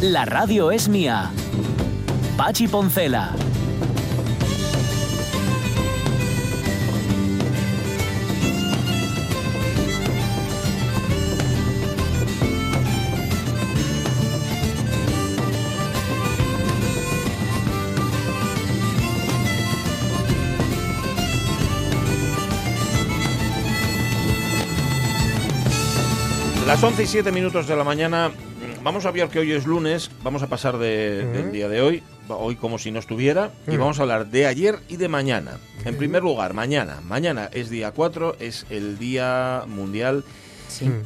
La radio es mía. Pachi Poncela. Las 11 y 7 minutos de la mañana. Vamos a ver que hoy es lunes. Vamos a pasar de- del día de hoy. Hoy como si no estuviera. Y vamos a hablar de ayer y de mañana. En primer lugar, mañana. Mañana es día 4. Es el Día Mundial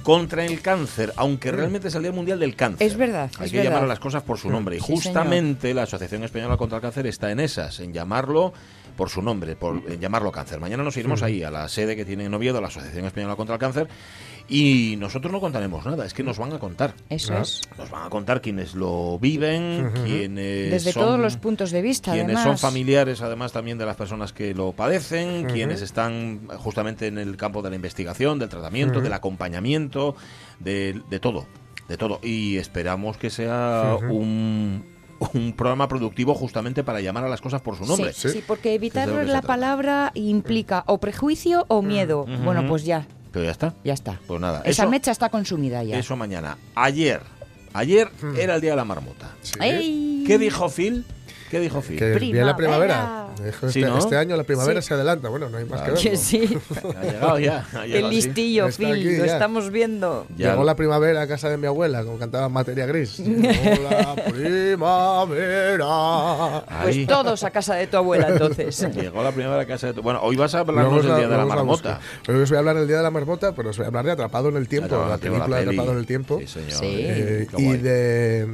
contra el cáncer. Aunque realmente es el Día Mundial del Cáncer. Es verdad, Hay es que llamar a las cosas por su nombre. Y Sí, justamente la Asociación Española contra el Cáncer está en esas. En llamarlo por su nombre, por en llamarlo cáncer. Mañana nos iremos ahí a la sede que tiene en Oviedo, la Asociación Española contra el Cáncer, y nosotros no contaremos nada, es que nos van a contar. Eso es. Nos van a contar quienes lo viven, quienes Desde son, todos los puntos de vista, quienes además. son familiares además también de las personas que lo padecen, quienes están justamente en el campo de la investigación, del tratamiento, del acompañamiento, de, de todo, de todo. Y esperamos que sea un, un programa productivo justamente para llamar a las cosas por su nombre. Sí, sí, porque evitar la palabra implica o prejuicio o miedo. Bueno, pues ya, Pero ya está. ya está. Pues nada, Esa eso- mecha está consumida ya. Eso mañana. Ayer, ayer era el día de la marmota. ¡Ey! ¿Qué dijo Phil? ¿Qué dijo Phil? Que viene la primavera. Sí, este, ¿no? este año la primavera Sí. se adelanta. Bueno, no hay más Claro. que verlo. sí. Ha llegado ya. ha Qué llegado, sí. listillo, Phil. aquí Lo ya. estamos viendo. Ya. Llegó la primavera a casa de mi abuela, como cantaba Materia Gris. Llegó la primavera. Pues Ahí. todos a casa de tu abuela, entonces. Llegó la primera casa de tu... Bueno, hoy vas a hablarnos os del la- día de la la marmota. Pero os voy a hablar del día de la marmota, pero os voy a hablar de Atrapado en el Tiempo, Claro, la película de peli. Atrapado en el Tiempo. Sí, señor. Eh, y de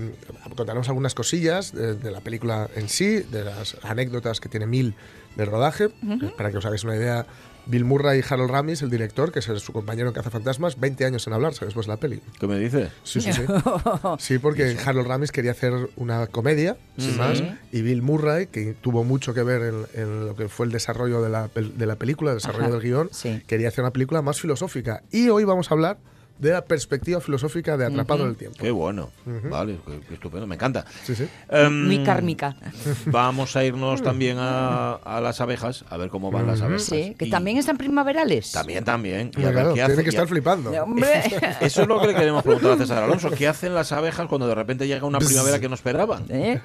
contaremos algunas cosillas de, de la película en sí, de las anécdotas que tiene Mil del rodaje, eh, para que os hagáis una idea. Bill Murray y Harold Ramis, el director, que es su compañero en Cazafantasmas, 20 años en hablarse después de la peli. ¿Qué me dices? Sí, sí, sí. Sí, porque Harold Ramis quería hacer una comedia, sin más, y Bill Murray, que tuvo mucho que ver en, en lo que fue el desarrollo de la, pel- de la película, el desarrollo Ajá, del guion, sí. quería hacer una película más filosófica. Y hoy vamos a hablar de la perspectiva filosófica de Atrapado en el Tiempo. Qué bueno. Vale, qué, qué estupendo. Me encanta. Sí, sí. Em, Muy kármica. Vamos a irnos también a, a las abejas, a ver cómo van las abejas. Sí, que Y también están primaverales. También, también. Y a Hombre, ver claro, qué tiene hace- que estar flipando. Hombre. Eso es lo que le queremos preguntar a César Alonso. ¿Qué hacen las abejas cuando de repente llega una primavera que no esperaban? ¿Eh?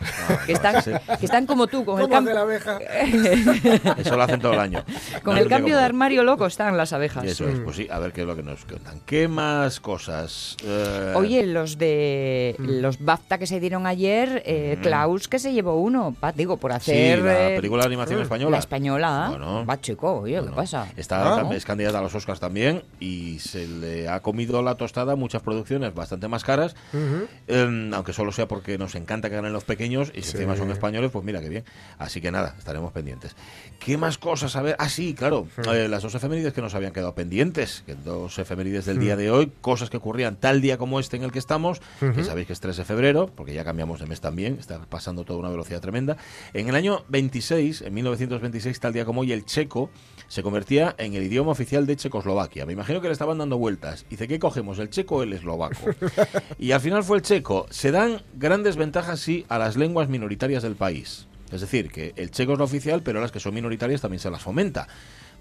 Que, están, que están como tú, con el, ¿Cómo hace cam- la abeja? Eso lo hacen todo el año. con No el cambio de por- armario loco están las abejas. Eso es, pues sí, a ver qué es lo que nos cuentan. ¿Qué más cosas? Eh, Oye, los de los BAFTA que se dieron ayer, eh, Klaus que se llevó uno, pa- digo, por sí, hacer la eh, película de animación española. la española. Bueno. Va, chico, oye, ¿qué pasa? Está, Ah. Es candidata a los Oscars también y se le ha comido la tostada muchas producciones bastante más caras, em, aunque solo sea porque nos encanta que ganen los pequeños y si Sí. encima son españoles, pues mira qué bien. Así que nada, estaremos pendientes. ¿Qué más cosas? A ver, ah, sí, claro, eh, las dos efemérides que nos habían quedado pendientes, que dos efemérides del día de hoy, cosas que ocurrían tal día como este en el que estamos, que sabéis que es 3 de febrero, porque ya cambiamos de mes también, está pasando toda una velocidad tremenda. En el año 26, en 1926, tal día como hoy, el checo se convertía en el idioma oficial de Checoslovaquia. Me imagino que le estaban dando vueltas. Dice, ¿qué cogemos, el checo o el eslovaco? y al final fue el checo. Se dan grandes ventajas, sí, a las lenguas minoritarias del país. Es decir, que el checo es lo oficial, pero las que son minoritarias también se las fomenta.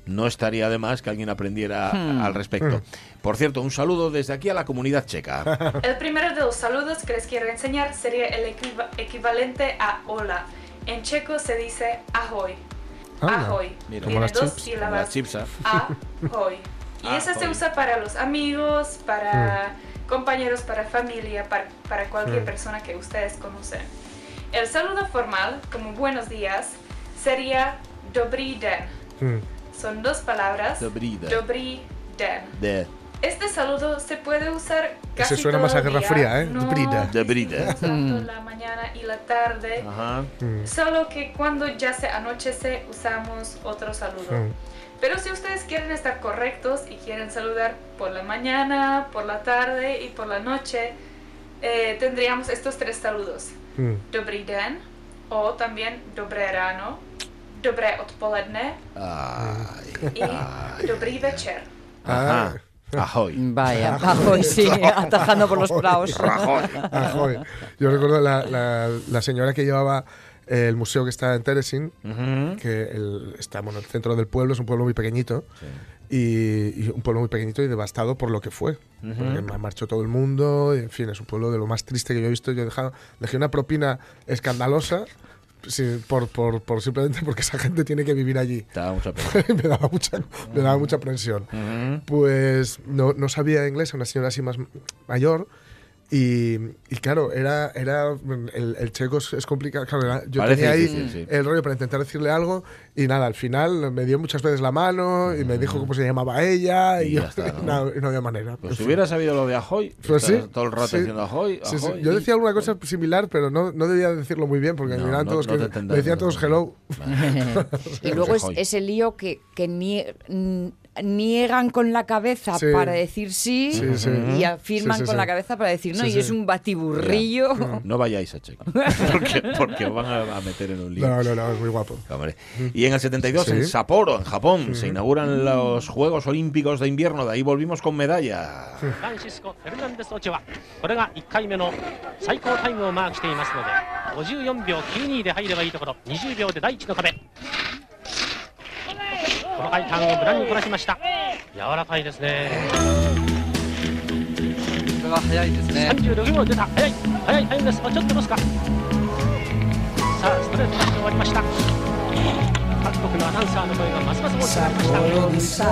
No estaría de más que alguien aprendiera al respecto. Por cierto, un saludo desde aquí a la comunidad checa. El primero de los saludos que les quiero enseñar sería el equiva- equivalente a hola. En checo se dice ahoy. Ahoy. Mira. Tiene las dos chips. sílabas. Como las chips, ¿ah? Ahoy. Y ese se Ahoy. usa para los amigos, para compañeros, para familia, para, para cualquier Mm. persona que ustedes conocen. El saludo formal, como buenos días, sería dobrý den. Mm. Son dos palabras. Dobrý den. Dobrý den. De, Este saludo se puede usar casi Ese suena todo más a Guerra día, Fría, ¿eh? No Dobrý den. Dobrý den. distinguimos tanto la mañana y la tarde. Ajá. Mm. Solo que cuando ya se anochece usamos otro saludo. Mm. Pero si ustedes quieren estar correctos y quieren saludar por la mañana, por la tarde y por la noche, eh, tendríamos estos tres saludos. Mm. Dobrý den o también dobré ráno, dobré odpoledne Ay, y ay. dobrý večer. Ajá. Ajoy. Vaya, Rajoy, sí, atajando por los praos. Ajoy. Yo recuerdo la, la- la señora que llevaba el museo que está en Teresin, Ujú. que el- está bueno, en el centro del pueblo, es un pueblo muy pequeñito. Y, y un pueblo muy pequeñito y devastado por lo que fue. Porque ma- marchó todo el mundo, y, en fin, es un pueblo de lo más triste que yo he visto. Yo he dejado, dejé una propina escandalosa sí, por, por, por simplemente porque esa gente tiene que vivir allí. Te mucha me daba mucha, me daba mucha. Pues no, no sabía inglés, una señora así más mayor. Y, y claro, era, era el, el checo es, es complicado. Claro, era- yo Parece tenía ahí difícil, sí. el rollo para intentar decirle algo y nada, al final me dio muchas veces la mano y me dijo cómo se llamaba ella y, Y yo- está, ¿no? y no había manera. Pues si hubiera sabido lo de Ajoy, Pues sí, todo el rato sí. diciendo Ajoy, Sí, sí. Ajoy. Yo y- decía alguna cosa similar, pero no, no debía decirlo muy bien porque No, me todos no que me decían todos hello. Y luego es ese lío que, que nie- n- niegan con la cabeza Sí. para decir sí, Sí, sí. y afirman Sí, sí, con sí. la cabeza para decir no, Sí, y sí. es un batiburrillo. No vayáis a Checo. porque, porque os van a, a meter en un lío. No, no, no, es muy guapo. Hombre. Y en el 72, Sí. en Sapporo, en Japón, se inauguran los Juegos Olímpicos de Invierno. De ahí volvimos con medalla. フランシスコ・フェルナンデス・オチョはこれが1回目の最高タイムをマークしていますので54秒92で入ればいいところ20秒で第一の壁 この回ターンを無難にこなしました。柔らかいですね。これは早いですね。36秒出た。速い速いタイムです。あちょっとロスか。さあストレートダッシュ終わりました。各国のアナウンサーの声がますます大きくなりました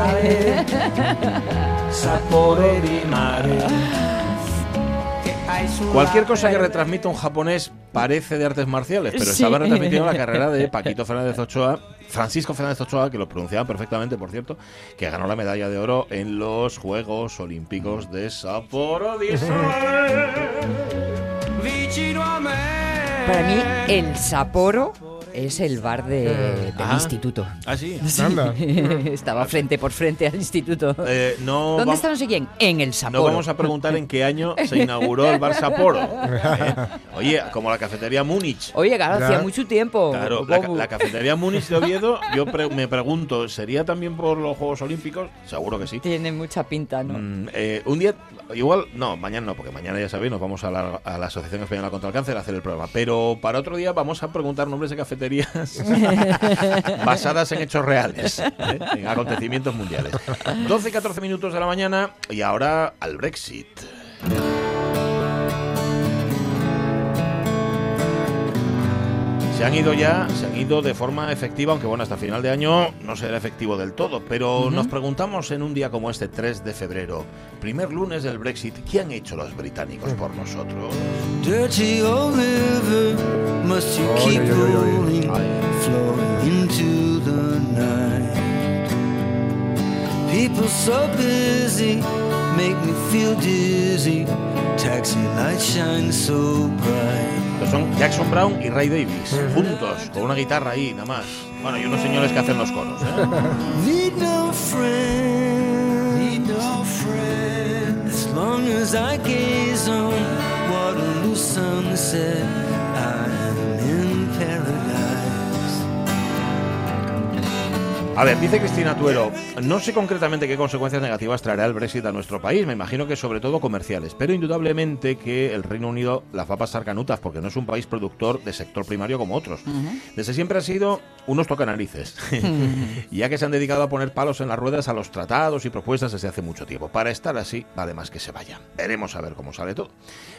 Cualquier cosa que retransmita un japonés parece de artes marciales, pero Sí. estaba retransmitiendo la carrera de Paquito Fernández Ochoa, Francisco Fernández Ochoa, que lo pronunciaba perfectamente, por cierto, que ganó la medalla de oro en los Juegos Olímpicos de Sapporo. Para mí, el Sapporo es el bar de- del Ah. instituto. Ah, sí. Anda. Estaba frente por frente al instituto. Eh, no ¿Dónde no sé quién? En el No Sapporo. vamos a preguntar en qué año se inauguró el bar Sapporo. ¿eh? Oye, como la cafetería Múnich. Oye, claro, hacía mucho tiempo. Claro, la cafetería Múnich de Oviedo, yo pre- me pregunto, ¿sería también por los Juegos Olímpicos? Seguro que sí. Tiene mucha pinta, ¿no? Mm, eh, un día, igual, no, mañana no, porque mañana ya sabéis, nos vamos a la, a la Asociación Española contra el Cáncer a hacer el programa. Pero para otro día vamos a preguntar nombres de cafeterías basadas en hechos reales, ¿eh? en acontecimientos mundiales. 12 y 14 minutos de la mañana y ahora al Brexit. Se han ido ya, se han ido de forma efectiva, aunque bueno, hasta final de año no será efectivo del todo. Pero nos preguntamos en un día como este, 3 de febrero, primer lunes del Brexit, ¿qué han hecho los británicos por nosotros? Dirty old river, must you Oy, keep oy, oy, oy, oy. rolling, flowing into the night? People so busy, make me feel dizzy. Taxi lights shine so bright. Pues son Jackson Brown y Ray Davis, juntos, con una guitarra ahí, nada más. Bueno, y unos señores que hacen los coros. ¿eh? Need no friend, need no friend. As long as I gaze on Waterloo sunset, A ver, dice Cristina Tuero, no sé concretamente qué consecuencias negativas traerá el Brexit a nuestro país, me imagino que sobre todo comerciales, pero indudablemente que el Reino Unido las va a pasar canutas porque no es un país productor de sector primario como otros. Desde siempre ha sido unos tocanarices, ya que se han dedicado a poner palos en las ruedas a los tratados y propuestas desde hace mucho tiempo. Para estar así, vale más que se vayan. Veremos a ver cómo sale todo.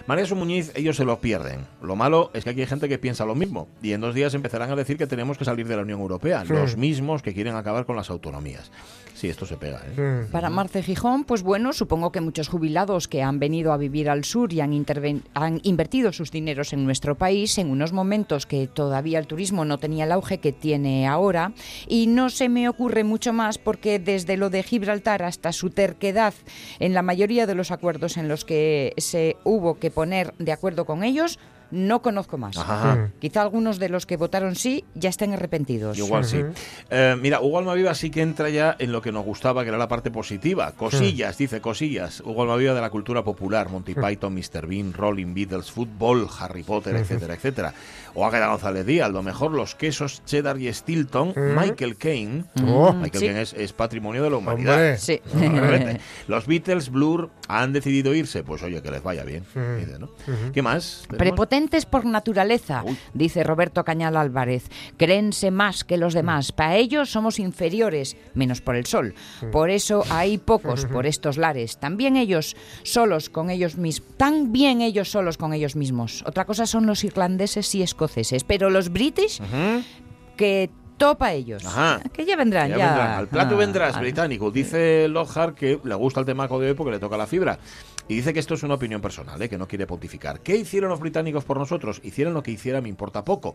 María Muñiz, ellos se lo pierden. Lo malo es que aquí hay gente que piensa lo mismo y en dos días empezarán a decir que tenemos que salir de la Unión Europea, los mismos que quieren acabar con las autonomías. Sí, esto se pega, ¿eh? Para Marce Gijón, pues bueno, supongo que muchos jubilados que han venido a vivir al sur y han, han invertido sus dineros en nuestro país en unos momentos que todavía el turismo no tenía el auge que tiene ahora y no se me ocurre mucho más porque desde lo de Gibraltar hasta su terquedad en la mayoría de los acuerdos en los que se hubo que poner de acuerdo con ellos, no conozco más. Ajá. Quizá algunos de los que votaron sí ya estén arrepentidos. Igual sí. Eh, mira, Hugo Almaviva sí que entra ya en lo que nos gustaba, que era la parte positiva. Cosillas, dice, cosillas. Hugo Almaviva de la cultura popular, Monty Python, Mr. Bean, Rolling Beatles, fútbol, Harry Potter, etcétera, etcétera. O Águeda González Díaz, lo mejor los quesos cheddar y Stilton, Michael Caine. Oh. Michael Sí. Caine es, es patrimonio de la humanidad. Sí. Los Beatles, Blur, han decidido irse. Pues oye, que les vaya bien. dice, ¿no? ¿Qué más? ¿Tenemos? Prepotentes por naturaleza, Uy. dice Roberto Cañal Álvarez. Créense más que los demás. Para ellos somos inferiores, menos por el sol. Por eso hay pocos por estos lares. También ellos solos con ellos mismos. Tan bien ellos solos con ellos mismos. Otra cosa son los irlandeses y escoceses. Pero los british, que topa ellos. Ajá. Que ya vendrán, Ya ya. vendrán. Al plato Ah, vendrás, ah. británico. Dice Lockhart que le gusta el temaco de hoy porque le toca la fibra. Y dice que esto es una opinión personal, ¿eh? que no quiere pontificar. ¿Qué hicieron los británicos por nosotros? Hicieron lo que hicieran, me importa poco.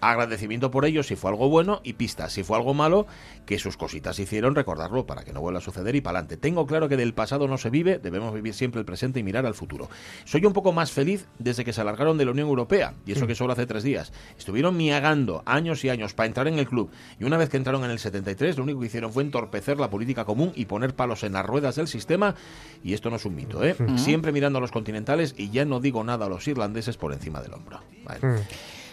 Agradecimiento por ello si fue algo bueno y pistas si fue algo malo, que sus cositas hicieron recordarlo para que no vuelva a suceder y para adelante. Tengo claro que del pasado no se vive, debemos vivir siempre el presente y mirar al futuro. Soy un poco más feliz desde que se alargaron de la Unión Europea, y eso que solo hace tres días. Estuvieron miagando años y años para entrar en el club, y una vez que entraron en el 73, lo único que hicieron fue entorpecer la política común y poner palos en las ruedas del sistema, y esto no es un mito, ¿eh? Siempre mirando a los continentales, y ya no digo nada a los irlandeses por encima del hombro. Vale.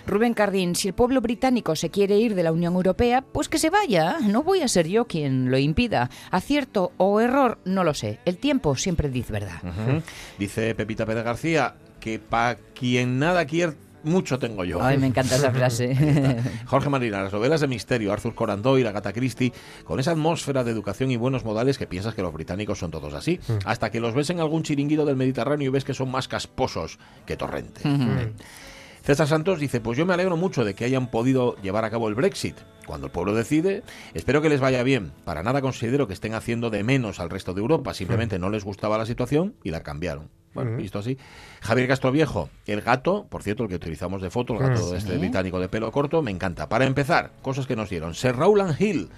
Rubén Cardín, si el pueblo británico se quiere ir de la Unión Europea, pues que se vaya. No voy a ser yo quien lo impida. Acierto o error, no lo sé. El tiempo siempre dice verdad. Ujú. Dice Pepita Pérez García que para quien nada quiere, mucho tengo yo. Ay, me encanta esa frase. Jorge Marina, las novelas de misterio, Arthur Conan Doyle, Agatha Christie, con esa atmósfera de educación y buenos modales que piensas que los británicos son todos así, hasta que los ves en algún chiringuito del Mediterráneo y ves que son más casposos que Torrente. Eh. César Santos dice, pues yo me alegro mucho de que hayan podido llevar a cabo el Brexit. Cuando el pueblo decide, espero que les vaya bien. Para nada considero que estén haciendo de menos al resto de Europa, simplemente no les gustaba la situación y la cambiaron. Bueno, visto así. Javier Castroviejo, el gato, por cierto, el que utilizamos de foto, el gato este británico de pelo corto, me encanta. Para empezar, cosas que nos dieron. Sir Rowland Hill.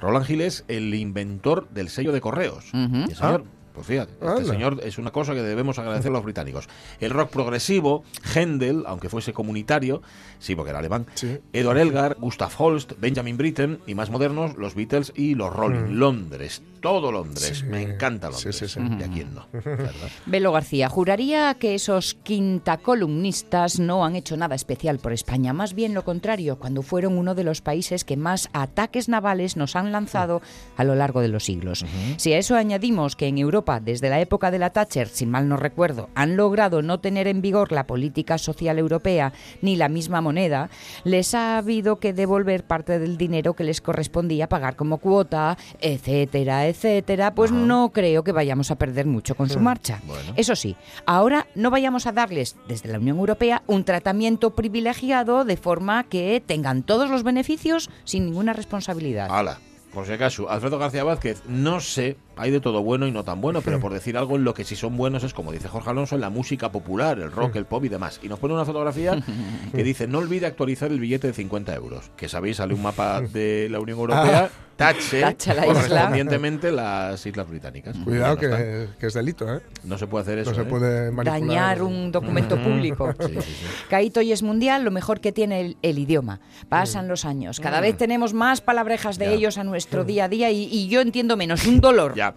Roland Hill es el inventor del sello de correos. Ujú. Y el señor, pues fíjate, este Anda. señor es una cosa que debemos agradecer a los británicos. El rock progresivo, Händel, aunque fuese comunitario, sí, porque era alemán, Sí. Edward Elgar, Gustav Holst, Benjamin Britten y más modernos, los Beatles y los Rolling. Londres, todo Londres. Sí. Me encanta Londres. sí, sí. ¿Y a quién no? Belo García, juraría que esos quintacolumnistas no han hecho nada especial por España, más bien lo contrario, cuando fueron uno de los países que más ataques navales nos han lanzado a lo largo de los siglos. Si a eso añadimos que en Europa, desde la época de la Thatcher, si mal no recuerdo, han logrado no tener en vigor la política social europea ni la misma moneda, les ha habido que devolver parte del dinero que les correspondía pagar como cuota, etcétera, etcétera, pues no creo que vayamos a perder mucho con su marcha. Bueno. Eso sí, ahora no vayamos a darles desde la Unión Europea un tratamiento privilegiado de forma que tengan todos los beneficios sin ninguna responsabilidad. Hala. Por si acaso, Alfredo García Vázquez, no sé, hay de todo bueno y no tan bueno, pero por decir algo, en lo que sí son buenos es, como dice Jorge Alonso, en la música popular, el rock, el pop y demás. Y nos pone una fotografía que dice, no olvide actualizar el billete de 50 euros. Que sabéis, sale un mapa de la Unión Europea, tache, Tacha la isla. correspondientemente las Islas Británicas. Cuidado no que, que es delito, ¿eh? No se puede hacer eso. No se ¿eh? puede manipular. Dañar un documento público. Sí, sí, sí. Caíto y es mundial, lo mejor que tiene el, el idioma. Pasan los años, cada vez tenemos más palabrejas de Ya. ellos a nuestro día a día y, y yo entiendo menos, un dolor. Ya.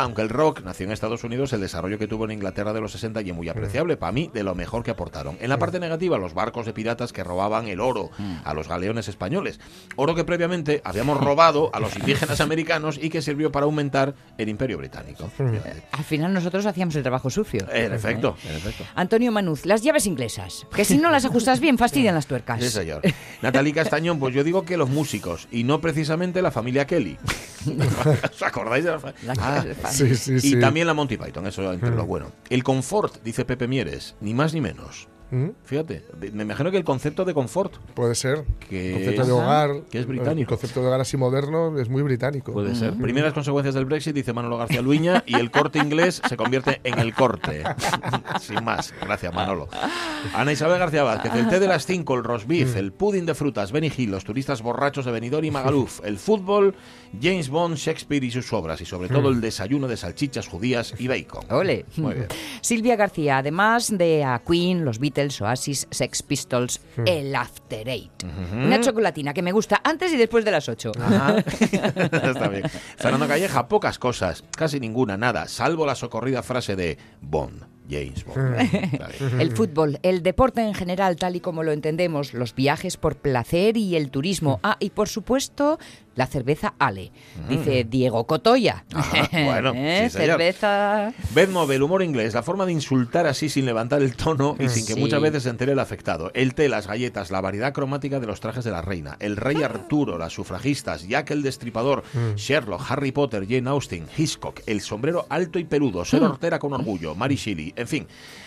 Aunque el rock nació en Estados Unidos, el desarrollo que tuvo en Inglaterra de los 60 y es muy apreciable. Para mí, de lo mejor que aportaron. En la parte negativa, los barcos de piratas que robaban el oro a los galeones españoles. Oro que previamente habíamos robado a los indígenas americanos y que sirvió para aumentar el imperio británico. Al final nosotros hacíamos el trabajo sucio. En efecto, en efecto. Antonio Manuz, las llaves inglesas, que si no las ajustas bien fastidian las tuercas. Sí, señor. Natalie Castañón, pues yo digo que los músicos y no precisamente la familia Kelly. ¿Os acordáis de la fa- La- Ah, Sí, sí, y sí. también la Monty Python, eso entre lo bueno. El confort, dice Pepe Mieres, ni más ni menos. ¿Mm? Fíjate, me imagino que el concepto de confort Puede ser. Que el concepto es- de hogar. que es El británico. concepto de hogar así moderno es muy británico. puede ser. Primeras consecuencias del Brexit, dice Manolo García Luña, y el corte inglés se convierte en el corte. Sin más. Gracias, Manolo. Ana Isabel García Vázquez, el té de las 5, el roast beef, el pudding de frutas, Benny Hill, los turistas borrachos de Benidorm y Magaluf, el fútbol, James Bond, Shakespeare y sus obras, y sobre todo el desayuno de salchichas judías y bacon. Ole. Muy bien. Silvia García, además de a Queen, los Beatles, Oasis, Sex Pistols, el After Eight. Una chocolatina que me gusta antes y después de las 8. Ajá. Está bien. Fernando Calleja, pocas cosas, casi ninguna, nada, salvo la socorrida frase de Bond, James Bond. Bien. El fútbol, el deporte en general, tal y como lo entendemos, los viajes por placer y el turismo. Ah, y por supuesto, la cerveza Ale. Dice Diego Cotoya. Ajá, bueno, ¿Eh? sí, cerveza. Bedmob, el humor inglés, la forma de insultar así sin levantar el tono y sin que Sí. muchas veces se entere el afectado. El té, las galletas, la variedad cromática de los trajes de la reina. El rey Arturo, las sufragistas, Jack el destripador, Sherlock, Harry Potter, Jane Austen, Hitchcock, el sombrero alto y peludo, ser hortera con orgullo, Mary Shelley, en fin.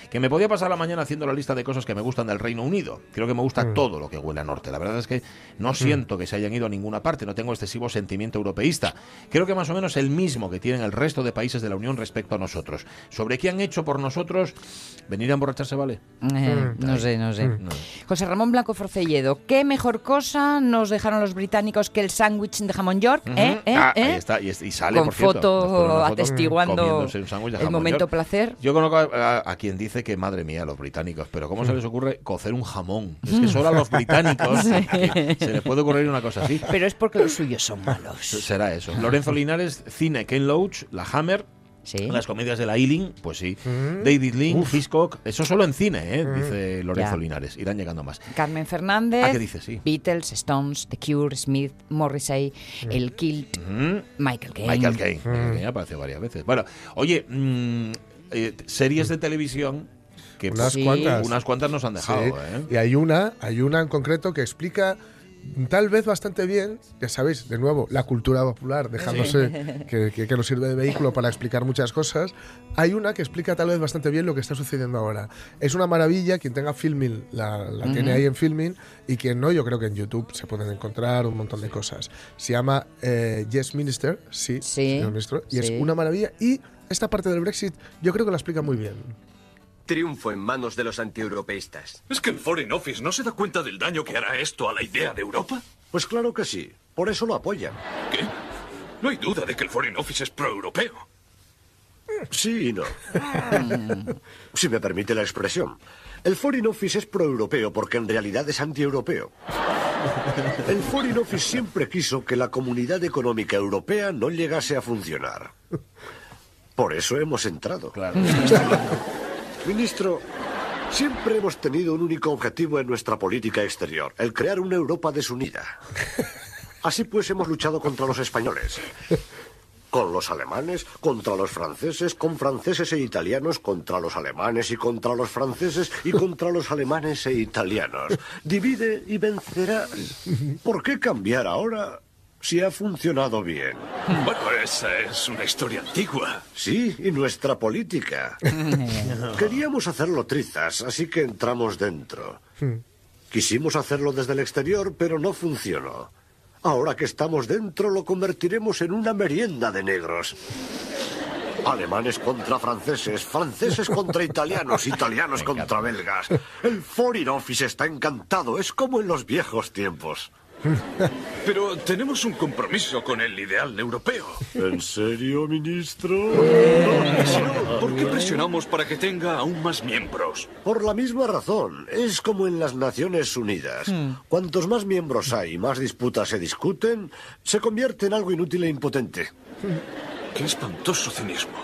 Que me podía pasar la mañana haciendo la lista de cosas que me gustan del Reino Unido. Creo que me gusta todo lo que huele a norte. La verdad es que no siento que se hayan ido a ninguna parte, no tengo excesivo sentimiento europeísta. Creo que más o menos el mismo que tienen el resto de países de la Unión respecto a nosotros. ¿Sobre qué han hecho por nosotros? ¿Venir a emborracharse vale? Eh, no sé, no sé. José Ramón Blanco Forcelledo, ¿qué mejor cosa nos dejaron los británicos que el sándwich de jamón york? ¿Eh? ¿Eh? Ah, ¿Eh? ahí está, y, y sale, Con por cierto. foto una foto atestiguando el momento york. placer. Yo conozco a, a- a quien dice que, madre mía, los británicos, pero ¿cómo se les ocurre cocer un jamón? Es que solo a los británicos que se les puede ocurrir una cosa así. Pero es porque los suyos son malos. Será eso. Lorenzo Linares, cine, Ken Loach, La Hammer. Sí. Las comedias de la Ealing, pues sí. David Lynn, Hitchcock, eso solo en cine, ¿eh? dice Lorenzo Ya. Linares. Irán llegando más. Carmen Fernández. Ah, ¿qué dice? Sí. Beatles, Stones, The Cure, Smith, Morrissey, El Kilt, Mm. Michael Caine. Michael Caine. Michael Caine apareció varias veces. Bueno, oye, mm, eh, series de televisión que Unas Sí. cuantas. unas cuantas nos han dejado, Sí. ¿eh? Y hay una, hay una en concreto que explica tal vez bastante bien, ya sabéis, de nuevo, la cultura popular, dejándose que, que- que nos sirve de vehículo para explicar muchas cosas. Hay una que explica tal vez bastante bien lo que está sucediendo ahora. Es una maravilla, quien tenga Filming la, la tiene ahí en Filming y quien no, yo creo que en YouTube se pueden encontrar un montón de cosas. Se llama eh, Yes Minister, sí, Sí, señor ministro, y sí. es una maravilla y esta parte del Brexit yo creo que la explica muy bien. Triunfo en manos de los antieuropeístas. ¿Es que el Foreign Office no se da cuenta del daño que hará esto a la idea de Europa? Pues claro que sí. Por eso lo apoyan. ¿Qué? No hay duda de que el Foreign Office es pro-europeo. Sí y no. si me permite la expresión. El Foreign Office es pro-europeo porque en realidad es anti-europeo. El Foreign Office siempre quiso que la comunidad económica europea no llegase a funcionar. Por eso hemos entrado. Claro. Ministro, siempre hemos tenido un único objetivo en nuestra política exterior, el crear una Europa desunida. Así pues hemos luchado contra los españoles, con los alemanes, contra los franceses, con franceses e italianos, contra los alemanes y contra los franceses y contra los alemanes e italianos. Divide y vencerás. ¿Por qué cambiar ahora si ha funcionado bien? Bueno, esa es una historia antigua. Sí, y nuestra política. Queríamos hacerlo trizas, así que entramos dentro. Quisimos hacerlo desde el exterior, pero no funcionó. Ahora que estamos dentro, lo convertiremos en una merienda de negros. Alemanes contra franceses, franceses contra italianos, italianos contra belgas. El Foreign Office está encantado, es como en los viejos tiempos. Pero tenemos un compromiso con el ideal europeo. ¿En serio, ministro? Si no, ¿por qué presionamos para que tenga aún más miembros? Por la misma razón, es como en las Naciones Unidas. Cuantos más miembros hay y más disputas se discuten, se convierte en algo inútil e impotente. Qué espantoso cinismo.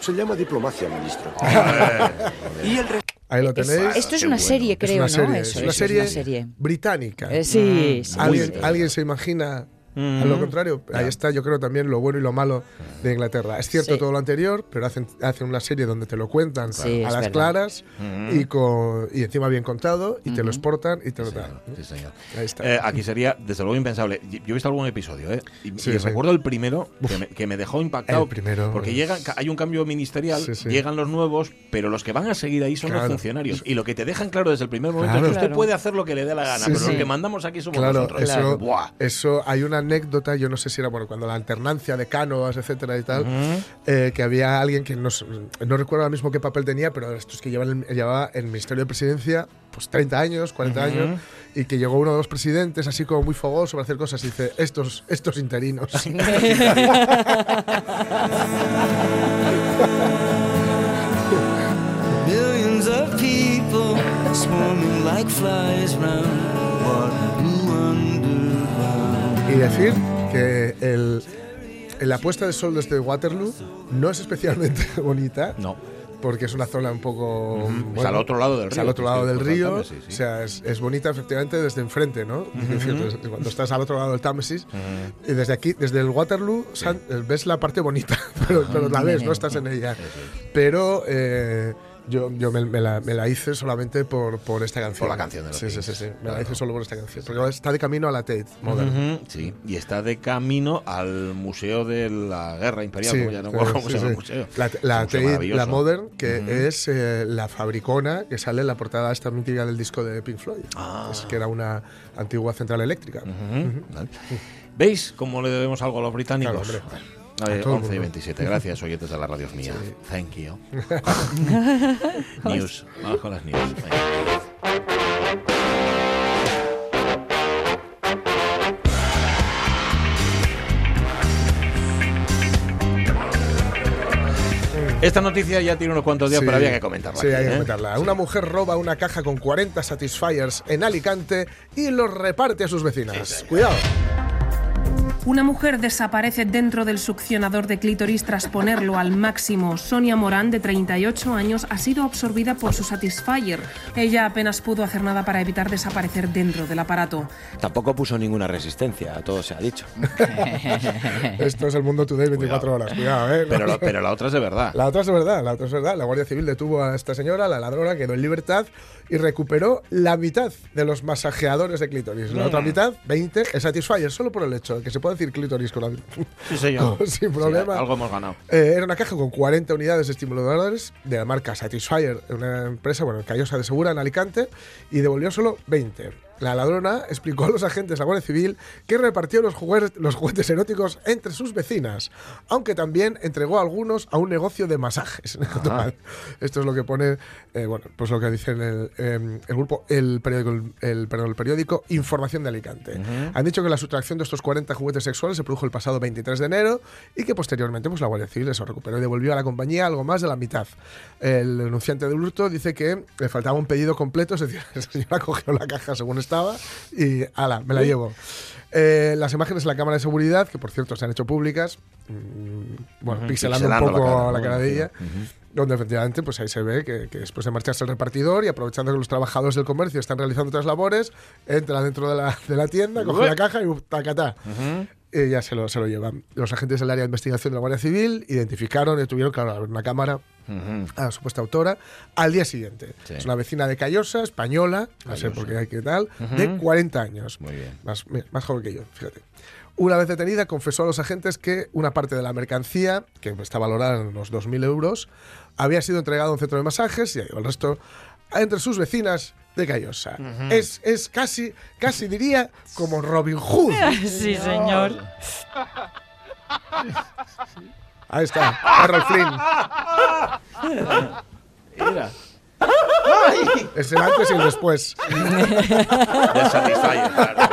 Se llama diplomacia, ministro. Ahí lo tenéis. Esto es una bueno. serie, Es creo, una ¿no? serie, Eso, es una eso, serie, es una serie. británica. Eh, sí, sí, ¿Alguien, sí. alguien se imagina a lo contrario? Ahí está, yo creo, también lo bueno y lo malo de Inglaterra. Es cierto Sí. todo lo anterior, pero hacen, hacen una serie donde te lo cuentan Sí, a las verdad. claras y, con, y encima bien contado y te lo exportan y te lo dan. Sí, señor. Ahí está. Eh, aquí sería, desde luego, impensable. Yo he visto algún episodio, ¿eh? Y, Sí, y sí. recuerdo el primero que me, que me dejó impactado. El primero Porque ca- hay un cambio ministerial, Sí, sí. llegan los nuevos, pero los que van a seguir ahí son los Claro. funcionarios. Y lo que te dejan claro desde el primer momento Claro. es que usted Claro. puede hacer lo que le dé la gana, Sí, pero sí. los que mandamos aquí somos Claro, nosotros. eso, Buah. eso hay una anécdota, yo no sé si era bueno, cuando la alternancia de cánoas, etcétera y tal, eh, que había alguien que no, no recuerdo ahora mismo qué papel tenía, pero estos que llevan llevaba en el Ministerio de Presidencia pues 30 años, 40 años, y que llegó uno de los presidentes así como muy fogoso para hacer cosas y dice, estos, estos interinos. Millions of like flies round water. Y decir que el, la puesta de sol desde Waterloo no es especialmente bonita. No. Porque es una zona un poco. Es al otro lado del es al río, otro lado del río. Támesis, sí. O sea, es, es bonita efectivamente desde enfrente, ¿no? Es decir, cuando estás al otro lado del Támesis. Y desde aquí, desde el Waterloo, eh, ves la parte bonita, pero, pero la ves, no estás en ella. Pero. eh, yo, yo me, me la, me la hice solamente por, por esta canción. Por la canción de los Sí, sí, sí, sí. Me la Claro. hice solo por esta canción. Porque está de camino a la Tate Modern. Sí, y está de camino al Museo de la Guerra Imperial, Sí, como ya no acuerdo cómo sí, se llama el museo. La, la museo Tate- la Modern, que es eh, la fabricona que sale en la portada esta mítica del disco de Pink Floyd. Ah. Es que era una antigua central eléctrica. Vale. ¿Veis cómo le debemos algo a los británicos? Claro, el 11 y mundo. 27. Gracias, oyentes de la radio mía. Thank you. news. Vamos con las news. Venga. Esta noticia ya tiene unos cuantos días, Sí. pero había que comentarla. Sí, aquí, hay que ¿eh? comentarla. Una mujer roba una caja con 40 Satisfiers en Alicante y los reparte a sus vecinas. Cuidado. Una mujer desaparece dentro del succionador de clítoris tras ponerlo al máximo. Sonia Morán, de 38 años, ha sido absorbida por su Satisfyer. Ella apenas pudo hacer nada para evitar desaparecer dentro del aparato. Tampoco puso ninguna resistencia, todo se ha dicho. Esto es el mundo today 24 horas. Cuidado, ¿eh? Pero, la- pero la otra es de verdad. La otra es de verdad, la otra es verdad. La Guardia Civil detuvo a esta señora, la ladrona, quedó en libertad y recuperó la mitad de los masajeadores de clítoris. La Mm. otra mitad, 20, es Satisfyer, solo por el hecho de que se puede decir clítoris con la... Sí, señor. Sin Sí, problema. algo hemos ganado. Eh, era una caja con 40 unidades de estimuladores de la marca Satisfyer, una empresa, bueno, Callosa de Segura en Alicante, y devolvió solo 20. La ladrona explicó a los agentes de la Guardia Civil que repartió los, juguetes, los juguetes eróticos entre sus vecinas, aunque también entregó algunos a un negocio de masajes. Esto es lo que pone, eh, bueno, pues lo que dice en el, eh, el grupo, el periódico, el, el- perdón, el periódico Información de Alicante. Han dicho que la sustracción de estos 40 juguetes sexuales se produjo el pasado 23 de enero y que posteriormente pues, la Guardia Civil eso recuperó y devolvió a la compañía algo más de la mitad. El denunciante del hurto dice que le faltaba un pedido completo, es decir, la señora cogió la caja según estaba y ala, me la llevo. Eh, las imágenes de la cámara de seguridad, que por cierto se han hecho públicas, mm, bueno, pixelando, pixelando un poco la la cara, de ella, donde efectivamente pues ahí se ve que, que después de marcharse el repartidor y aprovechando que los trabajadores del comercio están realizando otras labores, entra dentro de la, de la tienda, coge la caja y tacatá. Y ya se lo, se lo llevan. Los agentes del área de investigación de la Guardia Civil identificaron y detuvieron, claro, a ver, una cámara a la supuesta autora al día siguiente. Sí. Es una vecina de Callosa, española, no sé por qué hay que tal, de 40 años. Muy bien. Más, más joven que yo, fíjate. Una vez detenida, confesó a los agentes que una parte de la mercancía, que está valorada en unos 2.000 euros, había sido entregada a un centro de masajes y el resto entre sus vecinas de Callosa. es, es casi, casi diría como Robin Hood. Sí, señor. Ahí está, Errol Flynn. Mira. Es el antes y el después. Satisfyer, claro.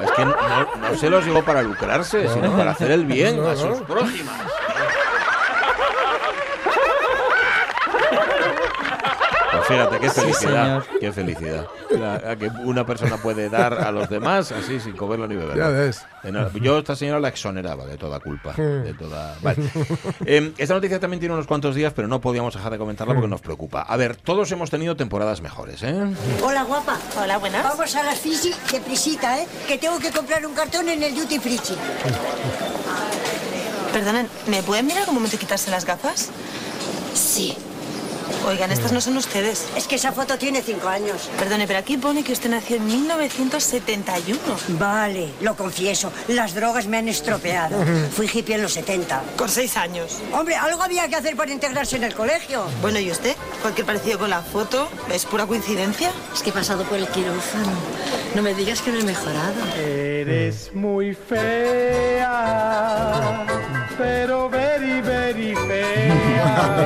Es que no, no se los digo para lucrarse, sino para hacer el bien No, a no. sus prójimas. Fíjate, qué felicidad, qué felicidad. La- que una persona puede dar a los demás así sin comerlo ni beberlo. Ya ves. En- Yo esta señora la exoneraba de toda culpa. De toda... Vale. Eh, esta noticia también tiene unos cuantos días, pero no podíamos dejar de comentarla porque nos preocupa. A ver, todos hemos tenido temporadas mejores, ¿eh? Hola, guapa. Hola, buenas. Vamos a las Fiji, deprisita, ¿eh? Que tengo que comprar un cartón en el Duty Free. Perdonen, ¿me pueden mirar un momento y quitarse las gafas? Sí. Oigan, estas no son ustedes. Es que esa foto tiene cinco años. Perdone, pero aquí pone que usted nació en 1971. Vale, lo confieso. Las drogas me han estropeado. Fui hippie en los 70. Con seis años. Hombre, algo había que hacer para integrarse en el colegio. Bueno, ¿y usted? Cualquier parecido con la foto, ¿es pura coincidencia? Es que he pasado por el quirófano. No me digas que no he mejorado. Eres muy fea, pero very, very fea.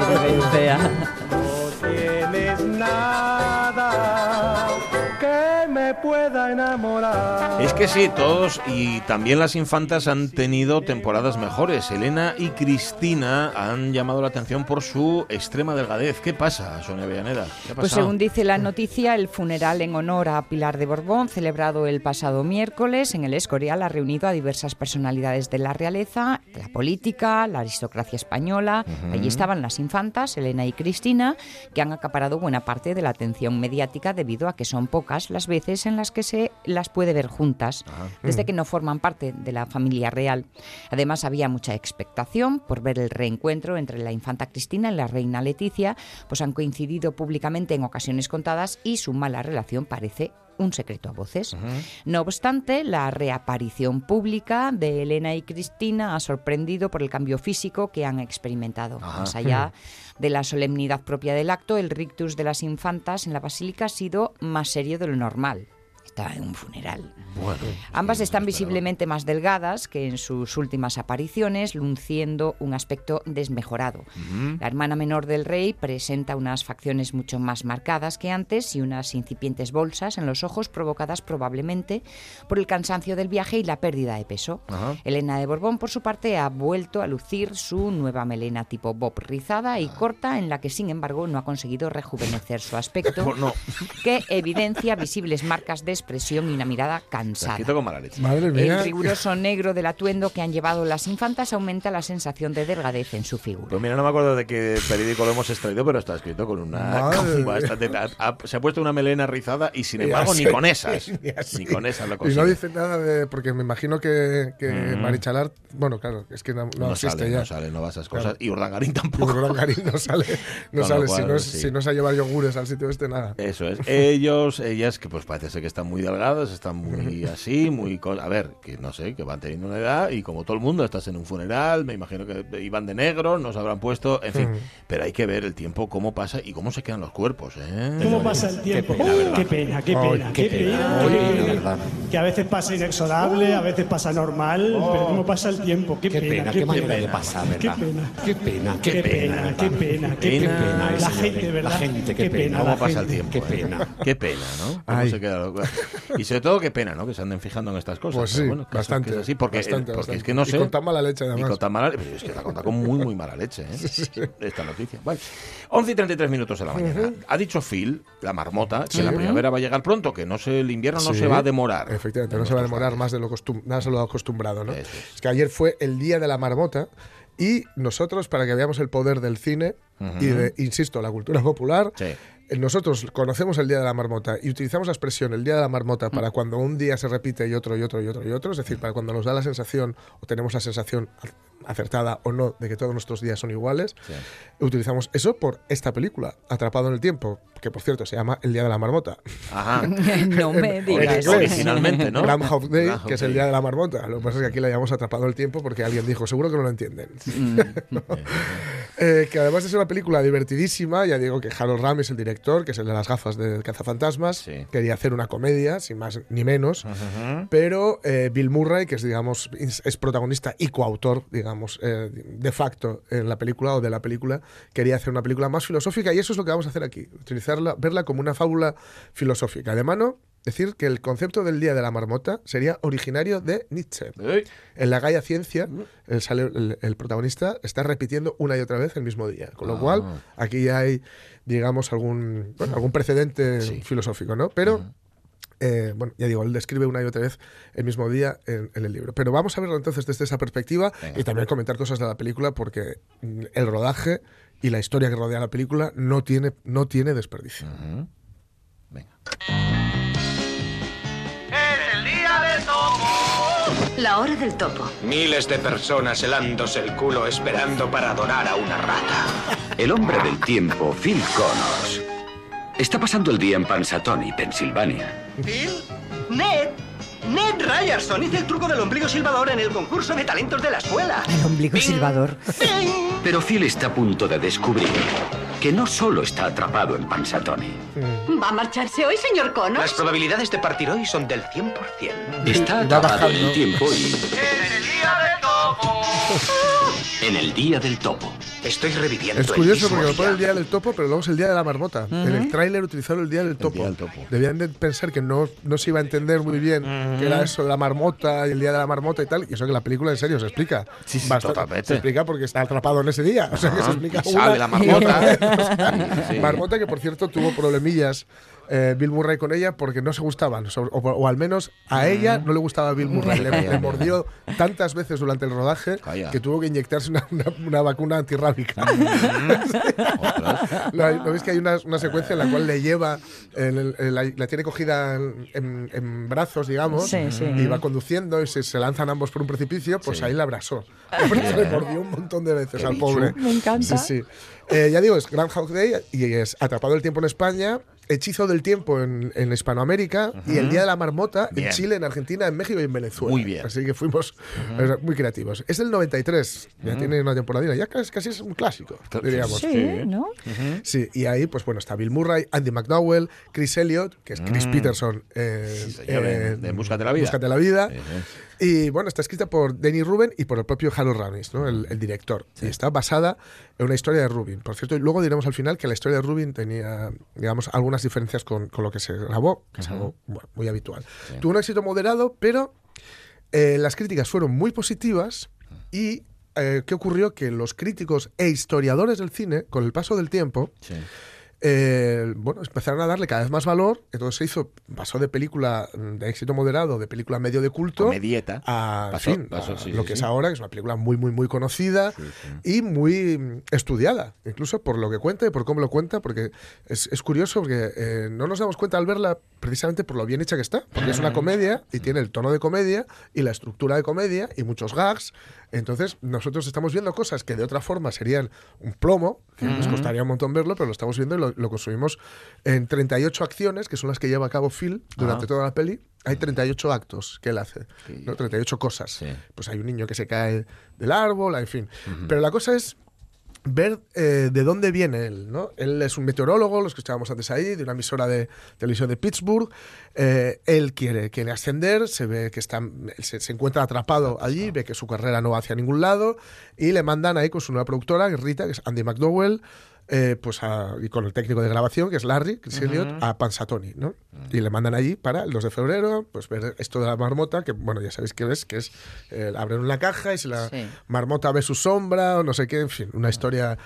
No tienes nada que me pueda enamorar. Es que sí, todos y también las infantas han tenido temporadas mejores. Elena y Cristina han llamado la atención por su extrema delgadez. ¿Qué pasa, Sonia Villaneda? ¿Qué ha Pues según dice la noticia, el funeral en honor a Pilar de Borbón, celebrado el pasado miércoles en el Escorial, ha reunido a diversas personalidades de la realeza, de la política, la aristocracia española. Allí estaban las infantas, Elena y Cristina, que han acaparado buena parte de la atención mediática debido a que son pocas las veces en las que se las puede ver juntas, desde que no forman parte de la familia real. Además, había mucha expectación por ver el reencuentro entre la infanta Cristina y la reina Leticia, pues han coincidido públicamente en ocasiones contadas y su mala relación parece un secreto a voces. No obstante, la reaparición pública de Elena y Cristina ha sorprendido por el cambio físico que han experimentado. Más allá de la solemnidad propia del acto, el rictus de las infantas en la basílica ha sido más serio de lo normal. Está en un funeral. Bueno, Ambas están visiblemente más delgadas que en sus últimas apariciones, luciendo un aspecto desmejorado. La hermana menor del rey presenta unas facciones mucho más marcadas que antes y unas incipientes bolsas en los ojos provocadas probablemente por el cansancio del viaje y la pérdida de peso. Elena de Borbón, por su parte, ha vuelto a lucir su nueva melena tipo bob rizada y corta, en la que, sin embargo, no ha conseguido rejuvenecer su aspecto, no. que evidencia visibles marcas de expresión y una mirada cansada. Quito con mala leche. Madre mía. El riguroso negro del atuendo que han llevado las infantas aumenta la sensación de delgadez en su figura. Pues mira, no me acuerdo de qué periódico lo hemos extraído, pero está escrito con una. Con bastante- ha- ha- se ha puesto una melena rizada y sin Y embargo ni con esas. y. Ni con esas lo Y consigue. no dice nada de. Porque me imagino que, que Mm. Marichalar. Bueno, claro, es que no, no No existe sale, ya. no sale, no va a esas Claro. cosas. Y Urdangarín Y tampoco. Urdangarín no sale. No sale. si, no es, sí. si no es a llevar yogures al sitio este, nada. Eso es. Ellos, ellas, que pues parece ser que están muy delgadas, están muy así, muy... co- A ver, que no sé, que van teniendo una edad y como todo el mundo, estás en un funeral, me imagino que iban de negro, nos habrán puesto, en fin. Pero hay que ver el tiempo, cómo pasa y cómo se quedan los cuerpos, ¿eh? ¿Cómo pasa el tiempo? Qué pena, qué pena, qué pena. Que a veces pasa inexorable, a veces pasa normal, pero cómo pasa el tiempo, qué, Qué pena, qué manera de pasar, Qué ¿verdad? pena. Qué pena, Qué pena, qué pena, qué Pena, pena. La gente, ¿verdad? La gente, qué pena. ¿Cómo pasa el tiempo? Qué eh? pena. Qué pena, ¿no? ¿Cómo se queda Y sobre todo, qué pena, ¿no? Que se anden fijando en estas cosas. Pues sí, bueno, es- bastante. es así, porque, bastante, porque bastante. es que no Y sé. con tan mala leche, Y además. con tan mala pero es que la conta con muy, muy mala leche, ¿eh? Esta noticia. Bueno, 11 y 33 minutos de la mañana. Ha dicho Phil, la marmota, que la Sí. primavera va a llegar pronto, que no se, el invierno no Sí. se va a demorar. Efectivamente, no se va a demorar más de lo, costum más de lo acostumbrado, ¿no? Es. que ayer fue el día de la marmota y nosotros, para que veamos el poder del cine y de, insisto, la cultura popular, eh, nosotros conocemos el día de la marmota y utilizamos la expresión el día de la marmota para cuando un día se repite y otro y otro y otro y otro, es decir, para cuando nos da la sensación o tenemos la sensación acertada o no de que todos nuestros días son iguales, utilizamos eso por esta película, Atrapado en el tiempo, que por cierto se llama El día de la marmota. Ajá. no me En digas. Originalmente, ¿no? Groundhog Day, Groundhog que es el día de la marmota. Lo que pasa es que aquí la llamamos atrapado en el tiempo porque alguien dijo, seguro que no lo entienden. Mm. Eh, que además es una película divertidísima, ya digo que Harold Ramis, el director, que es el de las gafas de Cazafantasmas, quería hacer una comedia, sin más ni menos, pero eh, Bill Murray, que es, digamos, es es protagonista y coautor, digamos, eh, de facto en la película o de la película, quería hacer una película más filosófica y eso es lo que vamos a hacer aquí, utilizarla, verla como una fábula filosófica. De mano, decir que el concepto del Día de la Marmota sería originario de Nietzsche. En la Gaia Ciencia, el, sale- el- el protagonista está repitiendo una y otra vez el mismo día. Con lo Ah. cual, aquí hay, digamos, algún, bueno, algún precedente filosófico, ¿no? Pero, eh, bueno, ya digo, él describe una y otra vez el mismo día en, en el libro. Pero vamos a verlo entonces desde esa perspectiva y también comentar cosas de la película porque mm, el rodaje y la historia que rodea la película no tiene, no tiene desperdicio. Es el día del topo. La hora del topo. Miles de personas helándose el culo esperando para adorar a una rata. El hombre del tiempo, Phil Connors, está pasando el día en Pansatoni, Pensilvania. ¿Phil? Ned. Ned Ryerson hizo el truco del ombligo silbador en el concurso de talentos de la escuela. El ombligo silbador. Pero Phil está a punto de descubrir que no solo está atrapado en Pansatoni, ¿Va a marcharse hoy, señor Connors? Las probabilidades de partir hoy son del 100%. está atrapado en tiempo y Es el día topo. En el Día del Topo. Estoy reviviendo Es curioso porque lo pone el día del topo, pero luego es el día de la marmota. En el tráiler utilizaron el día del topo. Debían de pensar que no, no se iba a entender muy bien qué era eso de la marmota y el día de la marmota y tal. Y eso que la película en serio se explica. Sí, sí, Bastante. totalmente. Se explica porque está atrapado en ese día. O sea que se explica Y sabe una la marmota. O sea, sí. Marmota que por cierto tuvo problemillas. Eh, Bill Murray con ella porque no se gustaban, o, o al menos a ella no le gustaba Bill Murray. Le, le mordió tantas veces durante el rodaje Calla. que tuvo que inyectarse una, una- una vacuna antirrábica. ¿Lo, lo ves que hay una, una secuencia en la cual le lleva, en el- en la, la tiene cogida en, en- brazos, digamos, Sí, sí. y va conduciendo y se, se lanzan ambos por un precipicio, pues ahí la abrazó. le mordió un montón de veces Qué al bicho. pobre. Me encanta. Sí, sí. Eh, ya digo, es Groundhog Day y es Atrapado el Tiempo en España, Hechizo del Tiempo en, en Hispanoamérica y el Día de la Marmota Bien. en Chile, en Argentina, en México y en Venezuela. Muy bien. Así que fuimos muy creativos. Es del 93, ya tiene una temporadina, ya casi, casi es un clásico, diríamos. Sí, ¿no? Sí, y ahí, pues bueno, está Bill Murray, Andy McDowell, Chris Elliott, que es Chris Mm. Peterson eh, señor, en- de En Búscate la Vida. Búscate la Vida. Sí, Y bueno, está escrita por Danny Rubin y por el propio Harold Ramis, ¿no? el, el director. Y está basada en una historia de Rubin. Por cierto, y luego diremos al final que la historia de Rubin tenía, digamos, algunas diferencias con, con lo que se grabó, que es algo bueno, muy habitual. Tuvo un éxito moderado, pero eh, las críticas fueron muy positivas y eh, ¿qué ocurrió? Que los críticos e historiadores del cine, con el paso del tiempo, eh, bueno, empezaron a darle cada vez más valor. Entonces se hizo, pasó de película mm, de éxito moderado, de película medio de culto, Comedieta. a, Pasó, fin, pasó, a sí, lo sí, que es sí. ahora, que es una película muy, muy, muy conocida y muy mm, estudiada, incluso por lo que cuenta y por cómo lo cuenta, porque es, es curioso porque eh, no nos damos cuenta al verla precisamente por lo bien hecha que está, porque es una comedia y tiene el tono de comedia y la estructura de comedia y muchos gags. Entonces, nosotros estamos viendo cosas que de otra forma serían un plomo, que nos costaría un montón verlo, pero lo estamos viendo y lo, lo consumimos en 38 acciones, que son las que lleva a cabo Phil durante Ah. toda la peli. Hay 38 actos que él hace, ¿no? 38 cosas. Pues hay un niño que se cae del árbol, en fin. Pero la cosa es ver eh, de dónde viene él, ¿no? Él es un meteorólogo, lo escuchábamos antes ahí, de una emisora de televisión de Pittsburgh. Eh, él quiere, quiere ascender, se ve que está, se, se encuentra atrapado allí, ve que su carrera no va hacia ningún lado y le mandan ahí con su nueva productora, Rita, que es Andy McDowell, eh, pues a- y con el técnico de grabación, que es Larry, Chris Elliott, Ujú. a Pansatoni, ¿no? Y le mandan allí para el 2 de febrero, pues ver esto de la marmota, que bueno, ya sabéis qué es, que es, eh, abren una caja y si la Sí. marmota ve su sombra o no sé qué, en fin, una historia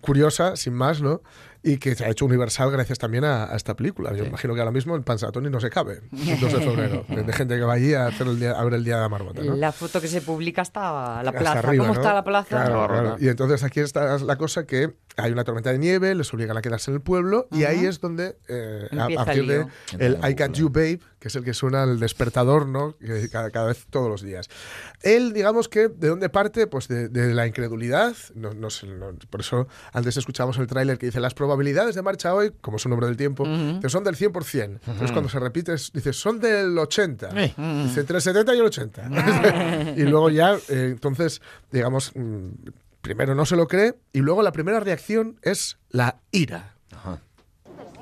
curiosa, sin más, ¿no? Y que se ha hecho universal gracias también a, a esta película. Yo imagino que ahora mismo en Pansatoni no se cabe, el 2 de febrero, de, gente que va allí a, hacer el día, a ver el Día de la Marmota, ¿no? La foto que se publica está la Hasta plaza. arriba, ¿Cómo ¿no? está la plaza? Claro, claro. Y entonces aquí está la cosa que hay una tormenta de nieve, les obligan a quedarse en el pueblo y ahí es donde eh, a partir el de el I Got You Babe, que es el que suena el despertador, ¿no? Que cada, cada vez todos los días. Él, digamos que, ¿de dónde parte? Pues de, de la incredulidad. No, no sé, no- por eso antes escuchamos el tráiler que dice las probabilidades de marcha hoy, como es un nombre del tiempo, que son del 100%. Entonces Ujú. cuando se repite, es- dice, son del 80. Eh. Dice, entre el 70 y el 80. y luego ya, eh, entonces, digamos, mm, primero no se lo cree y luego la primera reacción es la ira.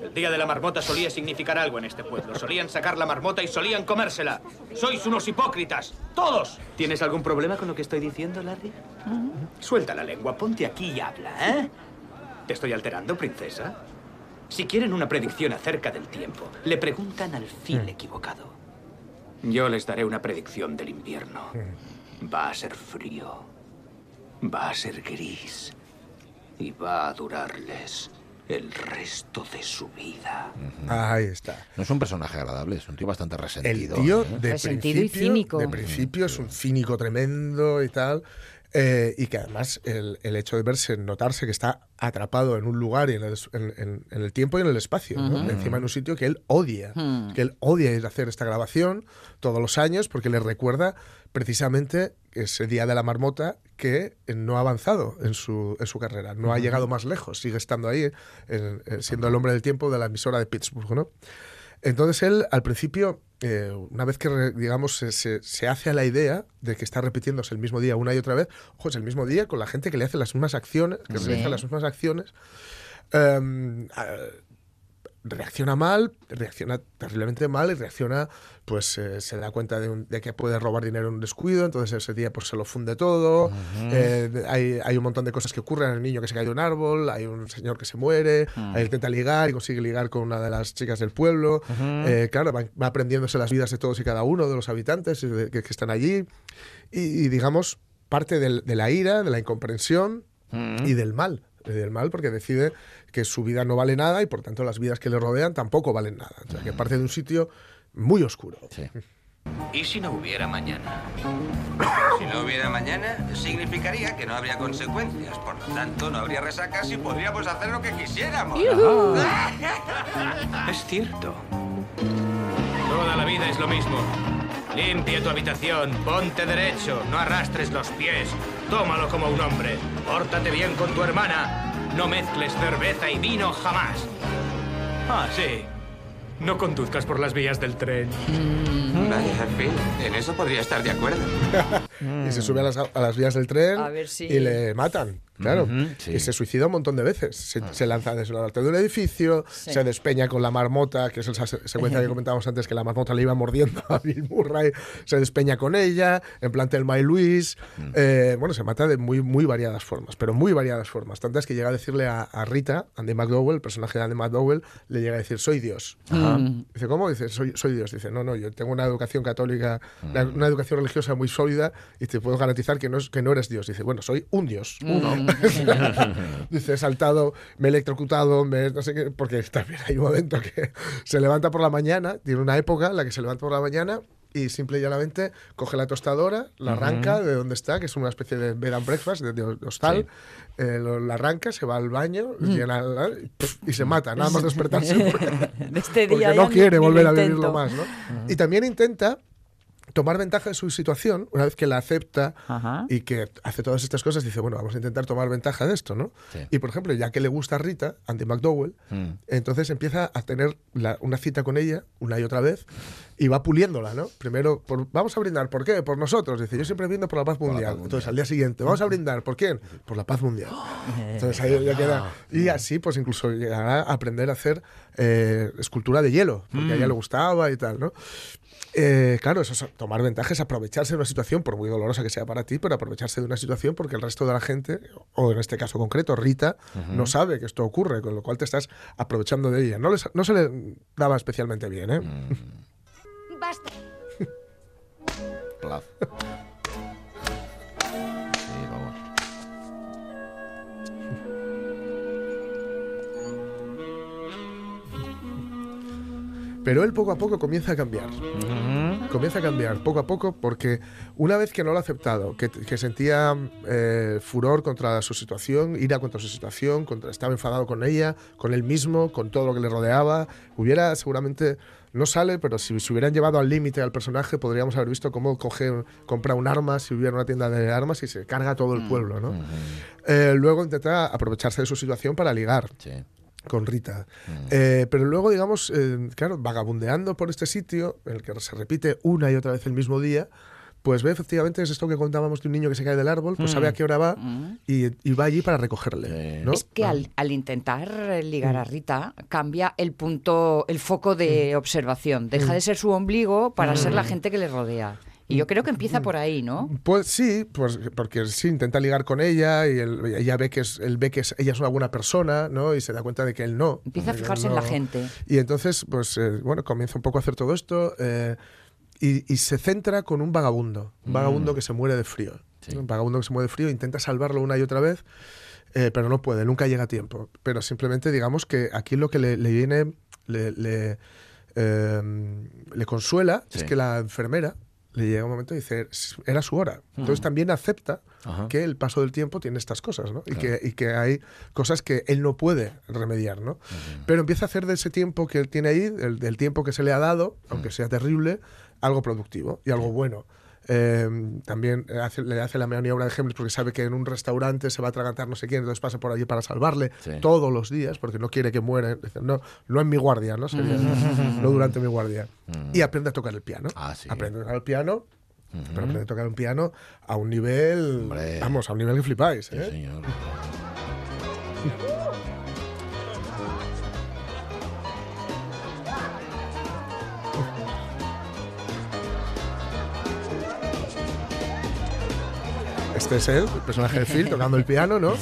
El día de la marmota solía significar algo en este pueblo. Solían sacar la marmota y solían comérsela. Sois unos hipócritas. ¡Todos! ¿Tienes algún problema con lo que estoy diciendo, Larry? Suelta la lengua, ponte aquí y habla, ¿eh? ¿Te estoy alterando, princesa? Si quieren una predicción acerca del tiempo, le preguntan al fin equivocado. Yo les daré una predicción del invierno. Va a ser frío. Va a ser gris. Y va a durarles el resto de su vida. Ahí está. No es un personaje agradable, es un tío bastante El resentido. tío ¿eh? de Resentido y principio, cínico. de principio es un cínico tremendo y tal. eh, y que además el, el hecho de verse, notarse que está atrapado en un lugar y en el, en- en- en el tiempo y en el espacio, encima en un sitio que él odia, Hmm. que él odia ir a hacer esta grabación todos los años porque le recuerda precisamente ese día de la marmota que no ha avanzado en su, en su carrera, no ha llegado más lejos, sigue estando ahí, en- en- siendo el hombre del tiempo de la emisora de Pittsburgh, ¿no? Entonces él, al principio, eh, una vez que, digamos, se, se- se hace a la idea de que está repitiéndose el mismo día una y otra vez, ojo, es el mismo día con la gente que le hace las mismas acciones, que Sí. realiza las mismas acciones, a- reacciona mal, reacciona terriblemente mal y reacciona, pues eh, se da cuenta de, un- de que puede robar dinero en un descuido, entonces ese día pues se lo funde todo, eh, hay, hay un montón de cosas que ocurren, un niño que se cae de un árbol, hay un señor que se muere, Mm. ahí intenta ligar y consigue ligar con una de las chicas del pueblo, Eh, claro, va, va aprendiéndose las vidas de todos y cada uno de los habitantes que, que están allí. Y, y, digamos, parte del- de la ira, de la incomprensión y del mal. Del mal porque decide que su vida no vale nada y por tanto las vidas que le rodean tampoco valen nada. O sea, que parte de un sitio muy oscuro. ¿Y si no hubiera mañana? Si no hubiera mañana, significaría que no habría consecuencias. Por lo tanto, no habría resacas y podríamos hacer lo que quisiéramos. Es cierto. Toda la vida es lo mismo. Limpia tu habitación, ponte derecho, no arrastres los pies, tómalo como un hombre, pórtate bien con tu hermana, no mezcles cerveza y vino jamás. Ah, sí. No conduzcas por las vías del tren. Vaya, en fin, en eso podría estar de acuerdo. Y se sube a las, a las vías del tren A ver si- y le matan. Claro. Sí. Y se suicida un montón de veces. Se, se lanza desde la altura de un edificio, Sí. se despeña con la marmota, que es esa se- secuencia que comentábamos antes, que la marmota le iba mordiendo a Bill Murray, se despeña con ella, en plan Telma y Luis. Eh, bueno, se mata de muy, muy variadas formas, pero muy variadas formas. Tantas que llega a decirle a, a Rita, Andy McDowell, el personaje de Andy McDowell, le llega a decir, soy Dios. Ajá. Dice, ¿cómo? Dice, soy, soy Dios. Dice, no, no, yo tengo una educación católica, una, una educación religiosa muy sólida y te puedo garantizar que no, es, que no eres Dios. Dice, bueno, soy un Dios, uno. Dice, he saltado, me he electrocutado, me, no sé qué, porque también hay un momento que se levanta por la mañana, tiene una época en la que se levanta por la mañana y simple y llanamente coge la tostadora, la arranca de donde está, que es una especie de bed and breakfast, de, de hostal, eh, lo- la arranca, se va al baño, Mm. llena y, se mata, nada más despertarse. porque- De este porque día no ya ni- quiere volver a vivirlo más, ¿no? Y también intenta tomar ventaja de su situación, una vez que la acepta y que hace todas estas cosas, dice, bueno, vamos a intentar tomar ventaja de esto, ¿no? Sí. Y, por ejemplo, ya que le gusta a Rita, Andy McDowell, Mm. entonces empieza a tener la- una cita con ella una y otra vez y va puliéndola, ¿no? Primero, por- vamos a brindar, ¿por qué? Por nosotros. Dice, yo siempre brindo por la paz mundial. Entonces, al día siguiente, vamos a brindar, ¿por quién? Por la paz mundial. Entonces ahí ya queda. Y así, pues incluso llegará a aprender a hacer eh, escultura de hielo, porque a ella Mm. le gustaba y tal, ¿no? Eh, claro, eso es tomar ventajas, aprovecharse de una situación, por muy dolorosa que sea para ti, pero aprovecharse de una situación porque el resto de la gente, o en este caso concreto, Rita, no sabe que esto ocurre, con lo cual te estás aprovechando de ella. No, les- no se le daba especialmente bien, ¿eh? Basta. Plaf. Sí, vamos. Pero él poco a poco comienza a cambiar. Comienza a cambiar poco a poco porque una vez que no lo ha aceptado, que, que sentía eh, furor contra su situación, ira contra su situación, contra, estaba enfadado con ella, con él mismo, con todo lo que le rodeaba, hubiera seguramente, no sale, pero si se hubieran llevado al límite al personaje, podríamos haber visto cómo coge, compra un arma si hubiera una tienda de armas y se carga todo el pueblo. ¿no? Eh, luego intenta aprovecharse de su situación para ligar con Rita. Eh, pero luego, digamos, eh, claro, vagabundeando por este sitio, en el que se repite una y otra vez el mismo día, pues ve efectivamente es esto que contábamos de un niño que se cae del árbol, pues Mm. sabe a qué hora va y, y va allí para recogerle. ¿no? Es que al, al intentar ligar a Rita, cambia el punto, el foco de observación. Deja de ser su ombligo para ser la Mm. gente que le rodea. Y yo creo que empieza por ahí, ¿no? Pues sí, pues porque sí, intenta ligar con ella y él, ella ve que es, él ve que es- ella es una buena persona, ¿no? Y se da cuenta de que él no. Empieza a fijarse en la gente. Y entonces, pues eh, bueno, comienza un poco a hacer todo esto eh, y, y se centra con un vagabundo, un Mm. vagabundo que se muere de frío. Un vagabundo que se muere de frío, intenta salvarlo una y otra vez, eh, pero no puede, nunca llega a tiempo. Pero simplemente digamos que aquí lo que le, le viene, le, le, eh, le consuela es Sí. que la enfermera le llega un momento y dice, era su hora. Entonces Mm. también acepta Ajá. que el paso del tiempo tiene estas cosas, ¿no? Y, Claro. que, y que hay cosas que él no puede remediar, ¿no? Pero empieza a hacer de ese tiempo que él tiene ahí, el, del tiempo que se le ha dado, aunque sea terrible, algo productivo y algo bueno. Eh, también hace- le hace la maniobra de Hamlet porque sabe que en un restaurante se va a atragantar no sé quién, entonces pasa por allí para salvarle Sí. todos los días porque no quiere que muera. No, no en mi guardia, ¿no? Sería, no durante mi guardia. Y aprende a tocar el piano. Aprende a tocar el piano, pero aprende a tocar un piano a un nivel, vamos, a un nivel que flipáis. ¿eh? este es él, el personaje de Phil, tocando el piano, ¿no?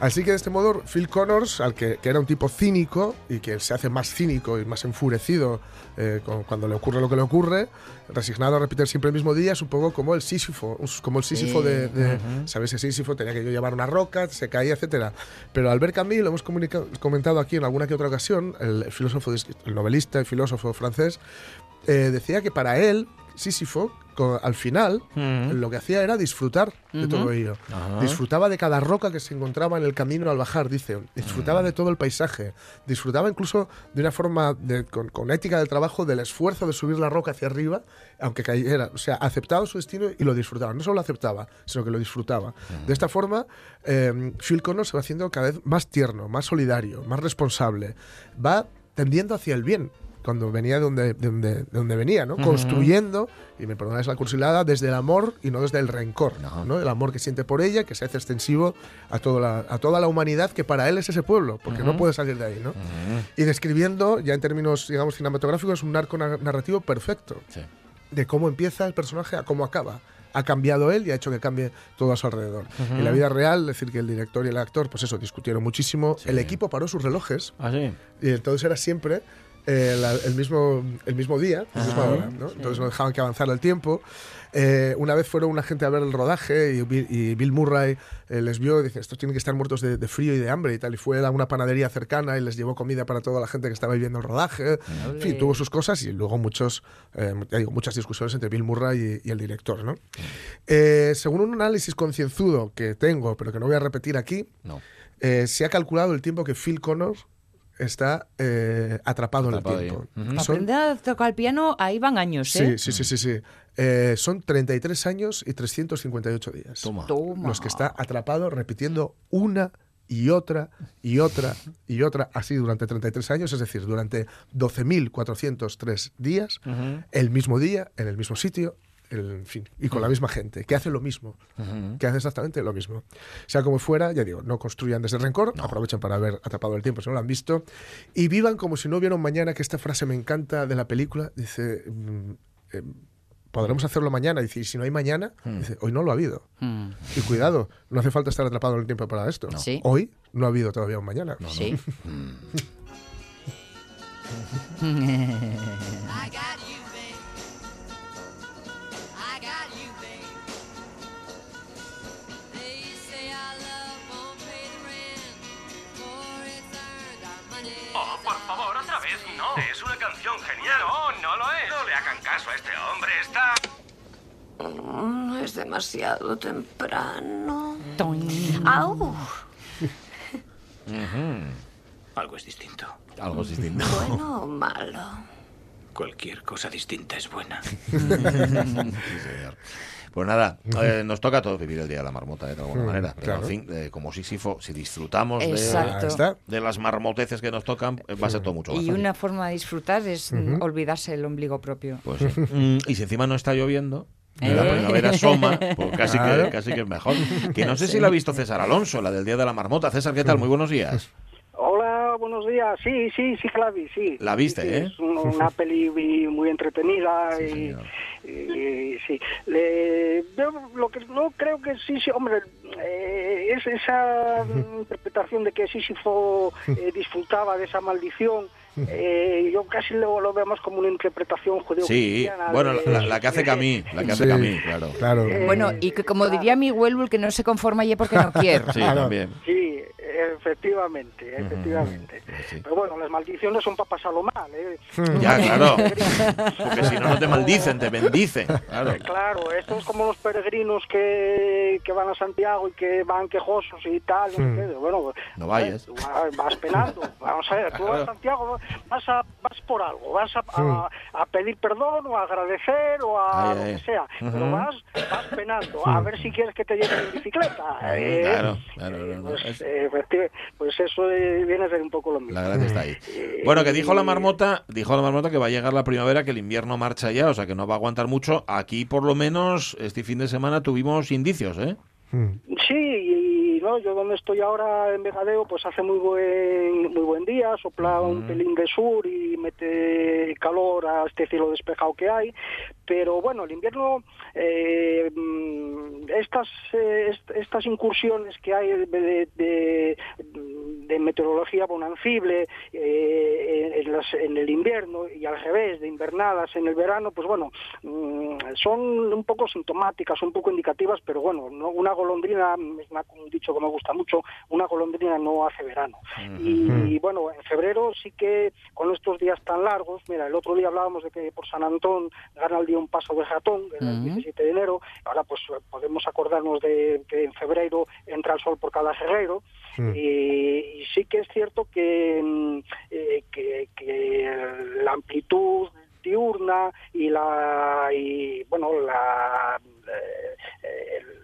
Así que de este modo, Phil Connors, al que, que era un tipo cínico y que se hace más cínico y más enfurecido eh, con- cuando le ocurre lo que le ocurre, resignado a repetir siempre el mismo día, es un poco como el Sísifo, como el Sísifo Sí. de, de- Ujú. ¿sabes? Ese Sísifo tenía que yo llevar una roca, se caía, etcétera. Pero Albert Camus, lo hemos comentado aquí en alguna que otra ocasión, el filósofo, el novelista y filósofo francés, eh, decía que para él, Sísifo, al final, lo que hacía era disfrutar de Ujú. todo ello. Ajá. Disfrutaba de cada roca que se encontraba en el camino al bajar, dice. Disfrutaba de todo el paisaje. Disfrutaba incluso de una forma, de- con, con ética del trabajo, del esfuerzo de subir la roca hacia arriba, aunque cayera. O sea, aceptaba su destino y lo disfrutaba. No solo lo aceptaba, sino que lo disfrutaba. De esta forma, eh, Phil Connors se va haciendo cada vez más tierno, más solidario, más responsable. Va tendiendo hacia el bien cuando venía de donde, de donde, de donde venía, ¿no? Ujú. Construyendo, y me perdonáis la cursilada, desde el amor y no desde el rencor, ¿no? El amor que siente por ella, que se hace extensivo a toda la, a toda la humanidad que para él es ese pueblo, porque no Ujú. puede salir de ahí, ¿no? Y describiendo, ya en términos, digamos, cinematográficos, un arco na- narrativo perfecto de cómo empieza el personaje a cómo acaba. Ha cambiado él y ha hecho que cambie todo a su alrededor. Ujú. En la vida real, es decir, que el director y el actor, pues eso, discutieron muchísimo. El equipo paró sus relojes. ¿Ah, sí? Y entonces era siempre eh, la- el, mismo, el mismo día, la misma Ajá. hora, ¿no? Entonces no dejaban que avanzara el tiempo. Eh, una vez fueron una gente a ver el rodaje y Bill, y Bill Murray eh, les vio y dice, estos tienen que estar muertos de, de frío y de hambre y tal. Y fue a una panadería cercana y les llevó comida para toda la gente que estaba viviendo el rodaje. En fin, tuvo sus cosas y luego muchos, eh, digo, muchas discusiones entre Bill Murray y, y el director, ¿no? Eh, según un análisis concienzudo que tengo, pero que no voy a repetir aquí, eh, se ha calculado el tiempo que Phil Connors está eh, atrapado, Atrapado en el tiempo. Ujú. Son- Aprender a tocar el piano, ahí van años, ¿eh? Sí, sí, sí, sí. sí. Eh, son 33 años y 358 días. Toma. Los que está atrapado repitiendo una y otra y otra y otra así durante 33 años, es decir, durante 12.403 días, Ujú. el mismo día, en el mismo sitio, en fin, y con la misma gente, que hace lo mismo, Ujú. que hace exactamente lo mismo. Sea como fuera, ya digo, no construyan desde el rencor, aprovechen para haber atrapado el tiempo si no lo han visto, y vivan como si no hubiera un mañana, que esta frase me encanta de la película, dice... mm, eh, Podremos hacerlo mañana. Dice, y si no hay mañana, dice, hoy no lo ha habido. Mm. Y cuidado, no hace falta estar atrapado en el tiempo para esto. Sí. Hoy no ha habido todavía un mañana. Sí. Oh, genial. No, no lo es. No le hagan caso a este hombre. Está. Mm, Es demasiado temprano. ¡Au! Algo es distinto. Algo es distinto. Bueno o malo. Cualquier cosa distinta es buena. Sí, señor. Pues nada, eh, nos toca a todos vivir el Día de la Marmota, eh, de alguna manera. Pero, claro. en fin, eh, como Sísifo, si disfrutamos de, de las marmoteces que nos tocan, eh, va a ser todo mucho más Y fácil. una forma de disfrutar es olvidarse el ombligo propio. Pues sí. Mm, y si encima no está lloviendo, y ¿Eh? la primavera asoma, pues casi, Claro. que, casi que es mejor. Que no sé si la ha visto César Alonso, la del Día de la Marmota. César, ¿qué tal? Muy buenos días. Buenos días. Sí, sí, sí, que la vi, sí. La viste, Sí, sí, ¿eh? Es un- una peli muy- muy entretenida y, y- sí. Le- yo lo que no creo que sí, sí, hombre, eh, es esa interpretación de que Sísifo eh, disfrutaba de esa maldición. eh, yo casi lo, lo veo más como una interpretación judío Sí, bueno, la, la- la que hace Camí, la que hace Sí, Camí, claro. Bueno, y que como diría mi Huelbul, que no se conforma ya porque no quiere. Sí, también. Sí, efectivamente, efectivamente. Pero bueno, las maldiciones son para pasarlo mal, ¿eh? Ya, claro. Porque si no, no te maldicen, te bendicen. Claro. Claro, esto es como los peregrinos que, que van a Santiago y que van quejosos y tal. Hmm. Bueno, No vayas. tú vas, vas penando. Vamos a ver, tú vas a Santiago, vas, a, vas por algo, vas a, a- a pedir perdón o a agradecer o a Ay, lo ay. que sea. Pero vas, vas penando, a ver si quieres que te lleven en bicicleta. eh. Claro, claro, no. Pues, eh, pues eso eh, viene a ser un poco lo mismo. La gracia está ahí. Bueno, que dijo la marmota, dijo la marmota que va a llegar la primavera, que el invierno marcha ya, o sea que no va a aguantar mucho. Aquí, por lo menos, este fin de semana tuvimos indicios, ¿eh? Sí, y no, no, yo donde estoy ahora en Vegadeo, pues hace muy buen muy buen día, sopla un pelín de sur y mete calor a este cielo despejado que hay, pero bueno, el invierno, eh, mm, estas eh, est- estas incursiones que hay de, de- de meteorología bonancible eh, en, las- en el invierno y al revés, de invernadas en el verano, pues bueno, mm, son un poco sintomáticas, un poco indicativas, pero bueno, no- una golondrina, es un dicho que me gusta mucho, una golondrina no hace verano. Y, bueno, en febrero sí que con estos días tan largos, mira, el otro día hablábamos de que por San Antón gana el un paso de ratón, el Ujú. 17 de enero, ahora pues podemos acordarnos de que en febrero entra el sol por cada guerrero, Mm. y, y sí que es cierto que, mm, eh, que, que la amplitud diurna y la y bueno la eh, el-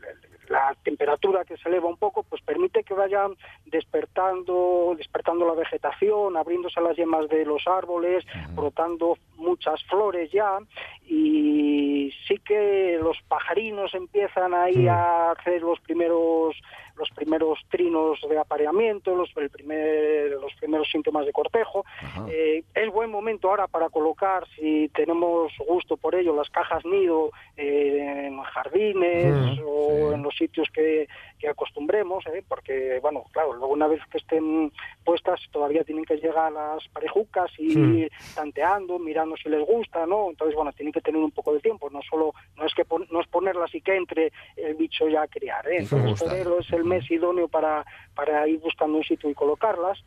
la temperatura que se eleva un poco pues permite que vayan despertando despertando la vegetación abriéndose las yemas de los árboles brotando muchas flores ya y sí que los pajarinos empiezan ahí Mm. a hacer los primeros los primeros trinos de apareamiento, los, el primer, los primeros síntomas de cortejo. Eh, es buen momento ahora para colocar, si tenemos gusto por ello, las cajas nido eh, en jardines Mm, o en los sitios que, que acostumbremos, ¿eh? porque, bueno, claro, luego una vez que estén puestas todavía tienen que llegar las parejucas y Mm. ir tanteando, mirando si les gusta, ¿no? Entonces, bueno, tienen que tener un poco de tiempo, no solo, no es que pon- no es ponerlas y que entre el bicho ya a criar, ¿eh? Entonces, febrero es el mes idóneo para, para ir buscando un sitio y colocarlas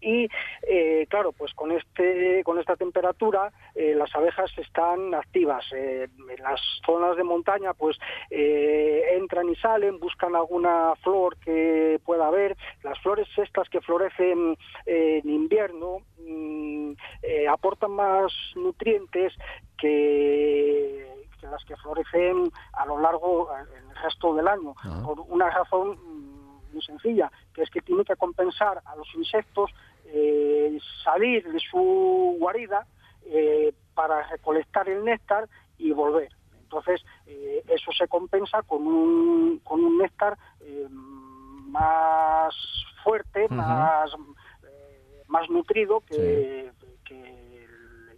y eh, claro pues con este con esta temperatura eh, las abejas están activas. Eh, en las zonas de montaña pues eh, entran y salen buscan alguna flor que pueda haber. Las flores estas que florecen en invierno mm, aportan más nutrientes que las que florecen a lo largo eh, el resto del año por una razón muy sencilla, que es que tiene que compensar a los insectos eh, salir de su guarida eh, para recolectar el néctar y volver. Entonces, eh, eso se compensa con un, con un néctar eh, más fuerte, más, más nutrido que, que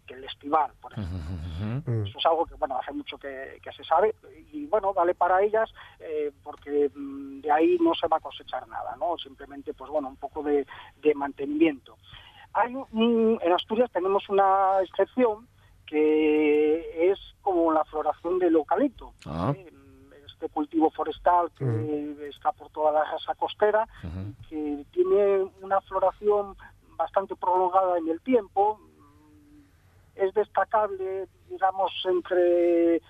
que el estival, por ejemplo. Eso es algo que bueno hace mucho que, que se sabe y bueno vale para ellas eh, porque mm, de ahí no se va a cosechar nada, ¿no? Simplemente pues bueno un poco de, de mantenimiento. Hay un- en Asturias tenemos una excepción que es como la floración del eucalipto Ah. este cultivo forestal que está por toda la rasa costera, que tiene una floración bastante prolongada en el tiempo. Es destacable, digamos, entre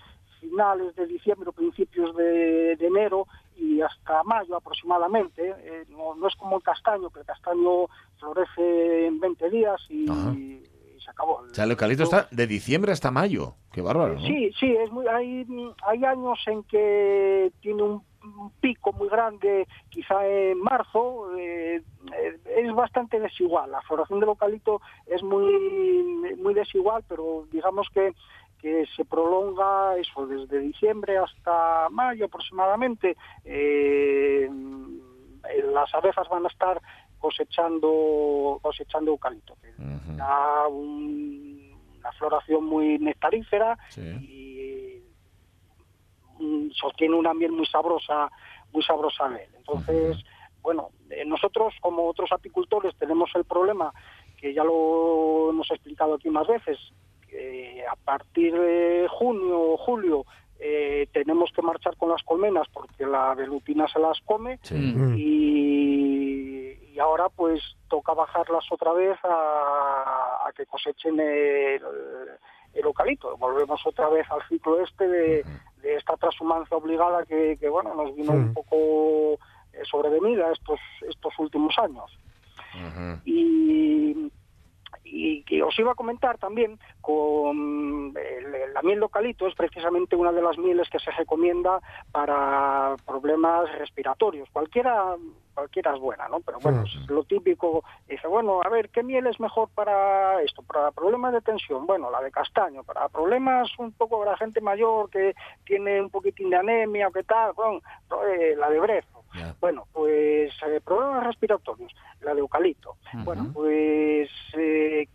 finales de diciembre o principios de, de enero y hasta mayo aproximadamente. Eh, no, no es como el castaño, que el castaño florece en 20 días y, y se acabó. O sea, el eucalipto está de diciembre hasta mayo. Qué bárbaro, ¿no? Sí, sí, es muy, hay, hay años en que tiene un, un pico muy grande, quizá en marzo, eh, es bastante desigual. La floración del eucalipto es muy, muy desigual, pero digamos que, que se prolonga eso desde diciembre hasta mayo aproximadamente. Eh, las abejas van a estar cosechando cosechando eucalipto, que da un- una floración muy nectarífera y sostiene una miel muy sabrosa, muy sabrosa de él. Entonces, bueno, eh, nosotros como otros apicultores tenemos el problema que ya lo hemos explicado aquí más veces, que a partir de junio o julio eh, tenemos que marchar con las colmenas porque la velutina se las come y, y ahora pues toca bajarlas otra vez a, a que cosechen el, el eucalipto. Volvemos otra vez al ciclo este de, de esta transhumancia obligada que, que, bueno nos vino un poco eh, sobrevenida estos estos últimos años. Y, y que os iba a comentar también con el- la miel localito es precisamente una de las mieles que se recomienda para problemas respiratorios. Cualquiera cualquiera es buena, ¿no? Pero bueno, es lo típico, dice, bueno, a ver, ¿qué miel es mejor para esto? Para problemas de tensión, bueno, la de castaño, para problemas un poco de la gente mayor que tiene un poquitín de anemia o qué tal, bueno, eh, la de brezo. Bueno, pues eh, problemas respiratorios, la de eucalipto. Bueno, pues eh,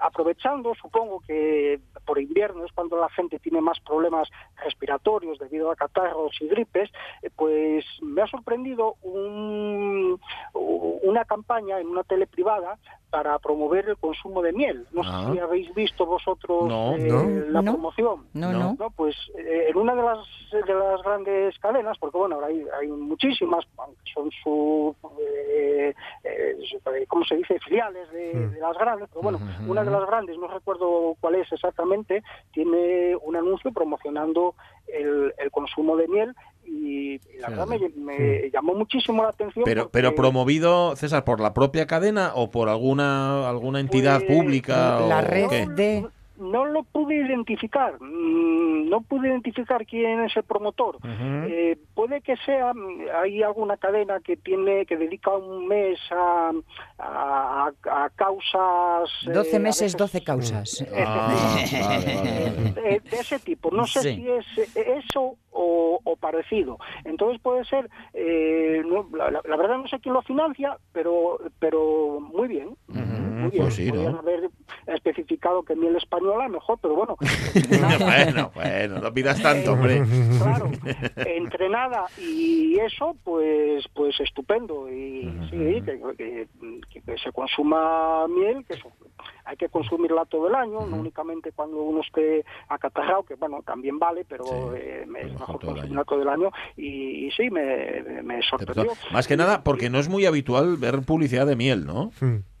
aprovechando, supongo que por invierno es cuando la gente tiene más problemas respiratorios debido a catarros y gripes, eh, pues me ha sorprendido un- una campaña en una tele privada para promover el consumo de miel. No Ah. sé si habéis visto vosotros No. eh, No. la No. promoción. No, no. Pues eh, en una de las de las grandes cadenas, porque bueno, ahora hay, hay muchísimas, aunque son su, eh, eh, su- eh, ¿cómo se dice? Filiales de, de las grandes, pero bueno, una de las grandes, no recuerdo cuál es exactamente, tiene un anuncio promocionando el, el consumo de miel y, y la verdad me, me llamó muchísimo la atención. Pero, porque- pero promovido, César, por la propia cadena o por alguna alguna entidad Pues, pública La o red qué? de... no lo pude identificar, mm, no pude identificar quién es el promotor. Eh, puede que sea, mm, hay alguna cadena que tiene, que dedica un mes a, a, a causas... eh, 12 a meses, veces- 12 causas. Ah, vale, vale, vale. de, de ese tipo. No sé Sí. si es eh, eso o, o parecido. Entonces puede ser, eh, no, la, la- verdad no sé quién lo financia, pero pero muy bien. Muy bien. pues sí, haber especificado que miel española mejor, pero bueno, bueno, bueno, no pidas tanto, hombre. claro, entre nada y eso, pues pues estupendo. Y sí, que, que- que- que se consuma miel, que eso, hay que consumirla todo el año, no únicamente cuando uno esté acatarrado, que bueno, también vale, pero eh, es mejor todo el consumirla todo el año. Y, y sí, me, me- me sorprendió. Más que nada porque no es muy habitual ver publicidad de miel, ¿no?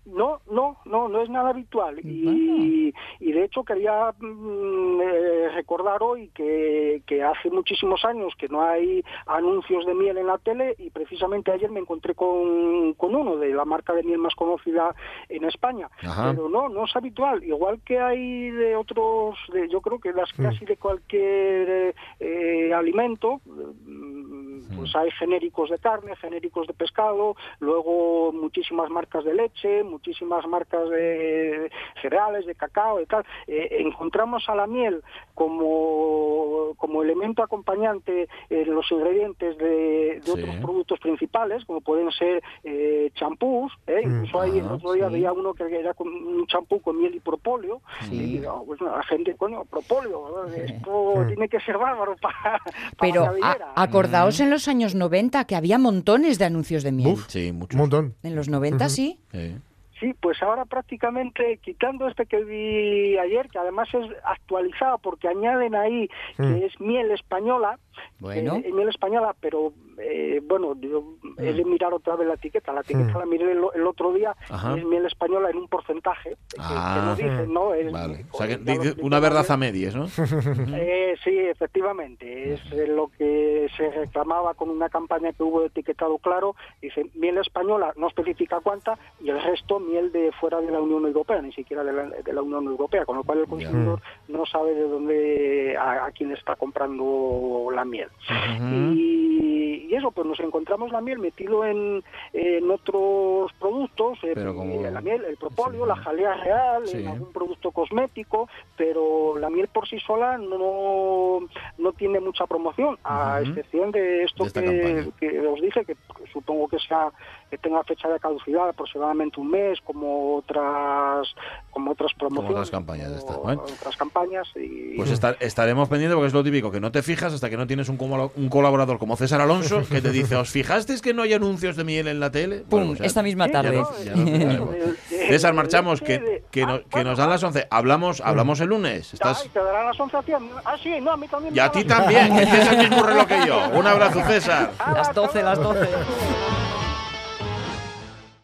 No, no, no, no es nada habitual. Y, y de hecho quería mm, eh, recordar hoy que, que hace muchísimos años que no hay anuncios de miel en la tele y precisamente ayer me encontré con, con uno de la marca de miel más conocida en España. Ajá. Pero no, no es habitual. Igual que hay de otros, de, yo creo que las casi de cualquier eh, eh, alimento, mm, pues hay genéricos de carne, genéricos de pescado, luego muchísimas marcas de leche, muchísimas marcas de cereales, de cacao y tal. Eh, encontramos a la miel como, como elemento acompañante en los ingredientes de, de otros productos principales, como pueden ser eh, champús. ¿eh? Incluso ahí el Ah, otro día sí. veía uno que era con un champú con miel y propóleo. Y digo, pues, la gente, coño, propóleo, esto tiene que ser bárbaro para, Pero para a- cabellera. acordaos en los años 90 que había montones de anuncios de miel. Sí, mucho. Un montón. En los 90 sí. Sí, pues ahora prácticamente quitando este que vi ayer, que además es actualizado porque añaden ahí que es miel española, Bueno. eh, miel española, pero eh, bueno, yo he de mirar otra vez la etiqueta. La etiqueta la miré el, el otro día, Ajá. y es miel española en un porcentaje, que, que Ah, no dicen, ¿no? Es- vale. O sea, que ya lo dice explico una verdad a medias, ¿no? Eh, sí, efectivamente. Es eh, lo que se reclamaba con una campaña que hubo de etiquetado claro. Dice miel española, no especifica cuánta, y el resto miel de fuera de la Unión Europea, ni siquiera de la, de la Unión Europea, con lo cual el consumidor no sabe de dónde, a, a quién está comprando la miel. y, y eso, pues nos encontramos la miel metido en, en otros productos, eh, Pero como- la miel, el propóleo, la jalea real, Sí. en algún producto cosmético, pero la miel por sí sola no, no tiene mucha promoción, a excepción de esto De que, que os dije, que supongo que sea que tenga fecha de caducidad aproximadamente un mes, como otras como otras promociones, otras campañas bueno. otras campañas y Pues estar- estaremos pendientes porque es lo típico, que no te fijas hasta que no tienes un, un colaborador como César Alonso que te dice, ¿os fijasteis que no hay anuncios de miel en la tele? Pum, Bueno, esta misma ya tarde. ya. César, marchamos, que, que, no- que nos dan las 11. Hablamos, hablamos el lunes. Estás... Ay, te darán las 11 a ti. Ah, sí, no, a mí también. Y a ti también, que mismo reloj que yo. Un abrazo, César. Las 12, las 12.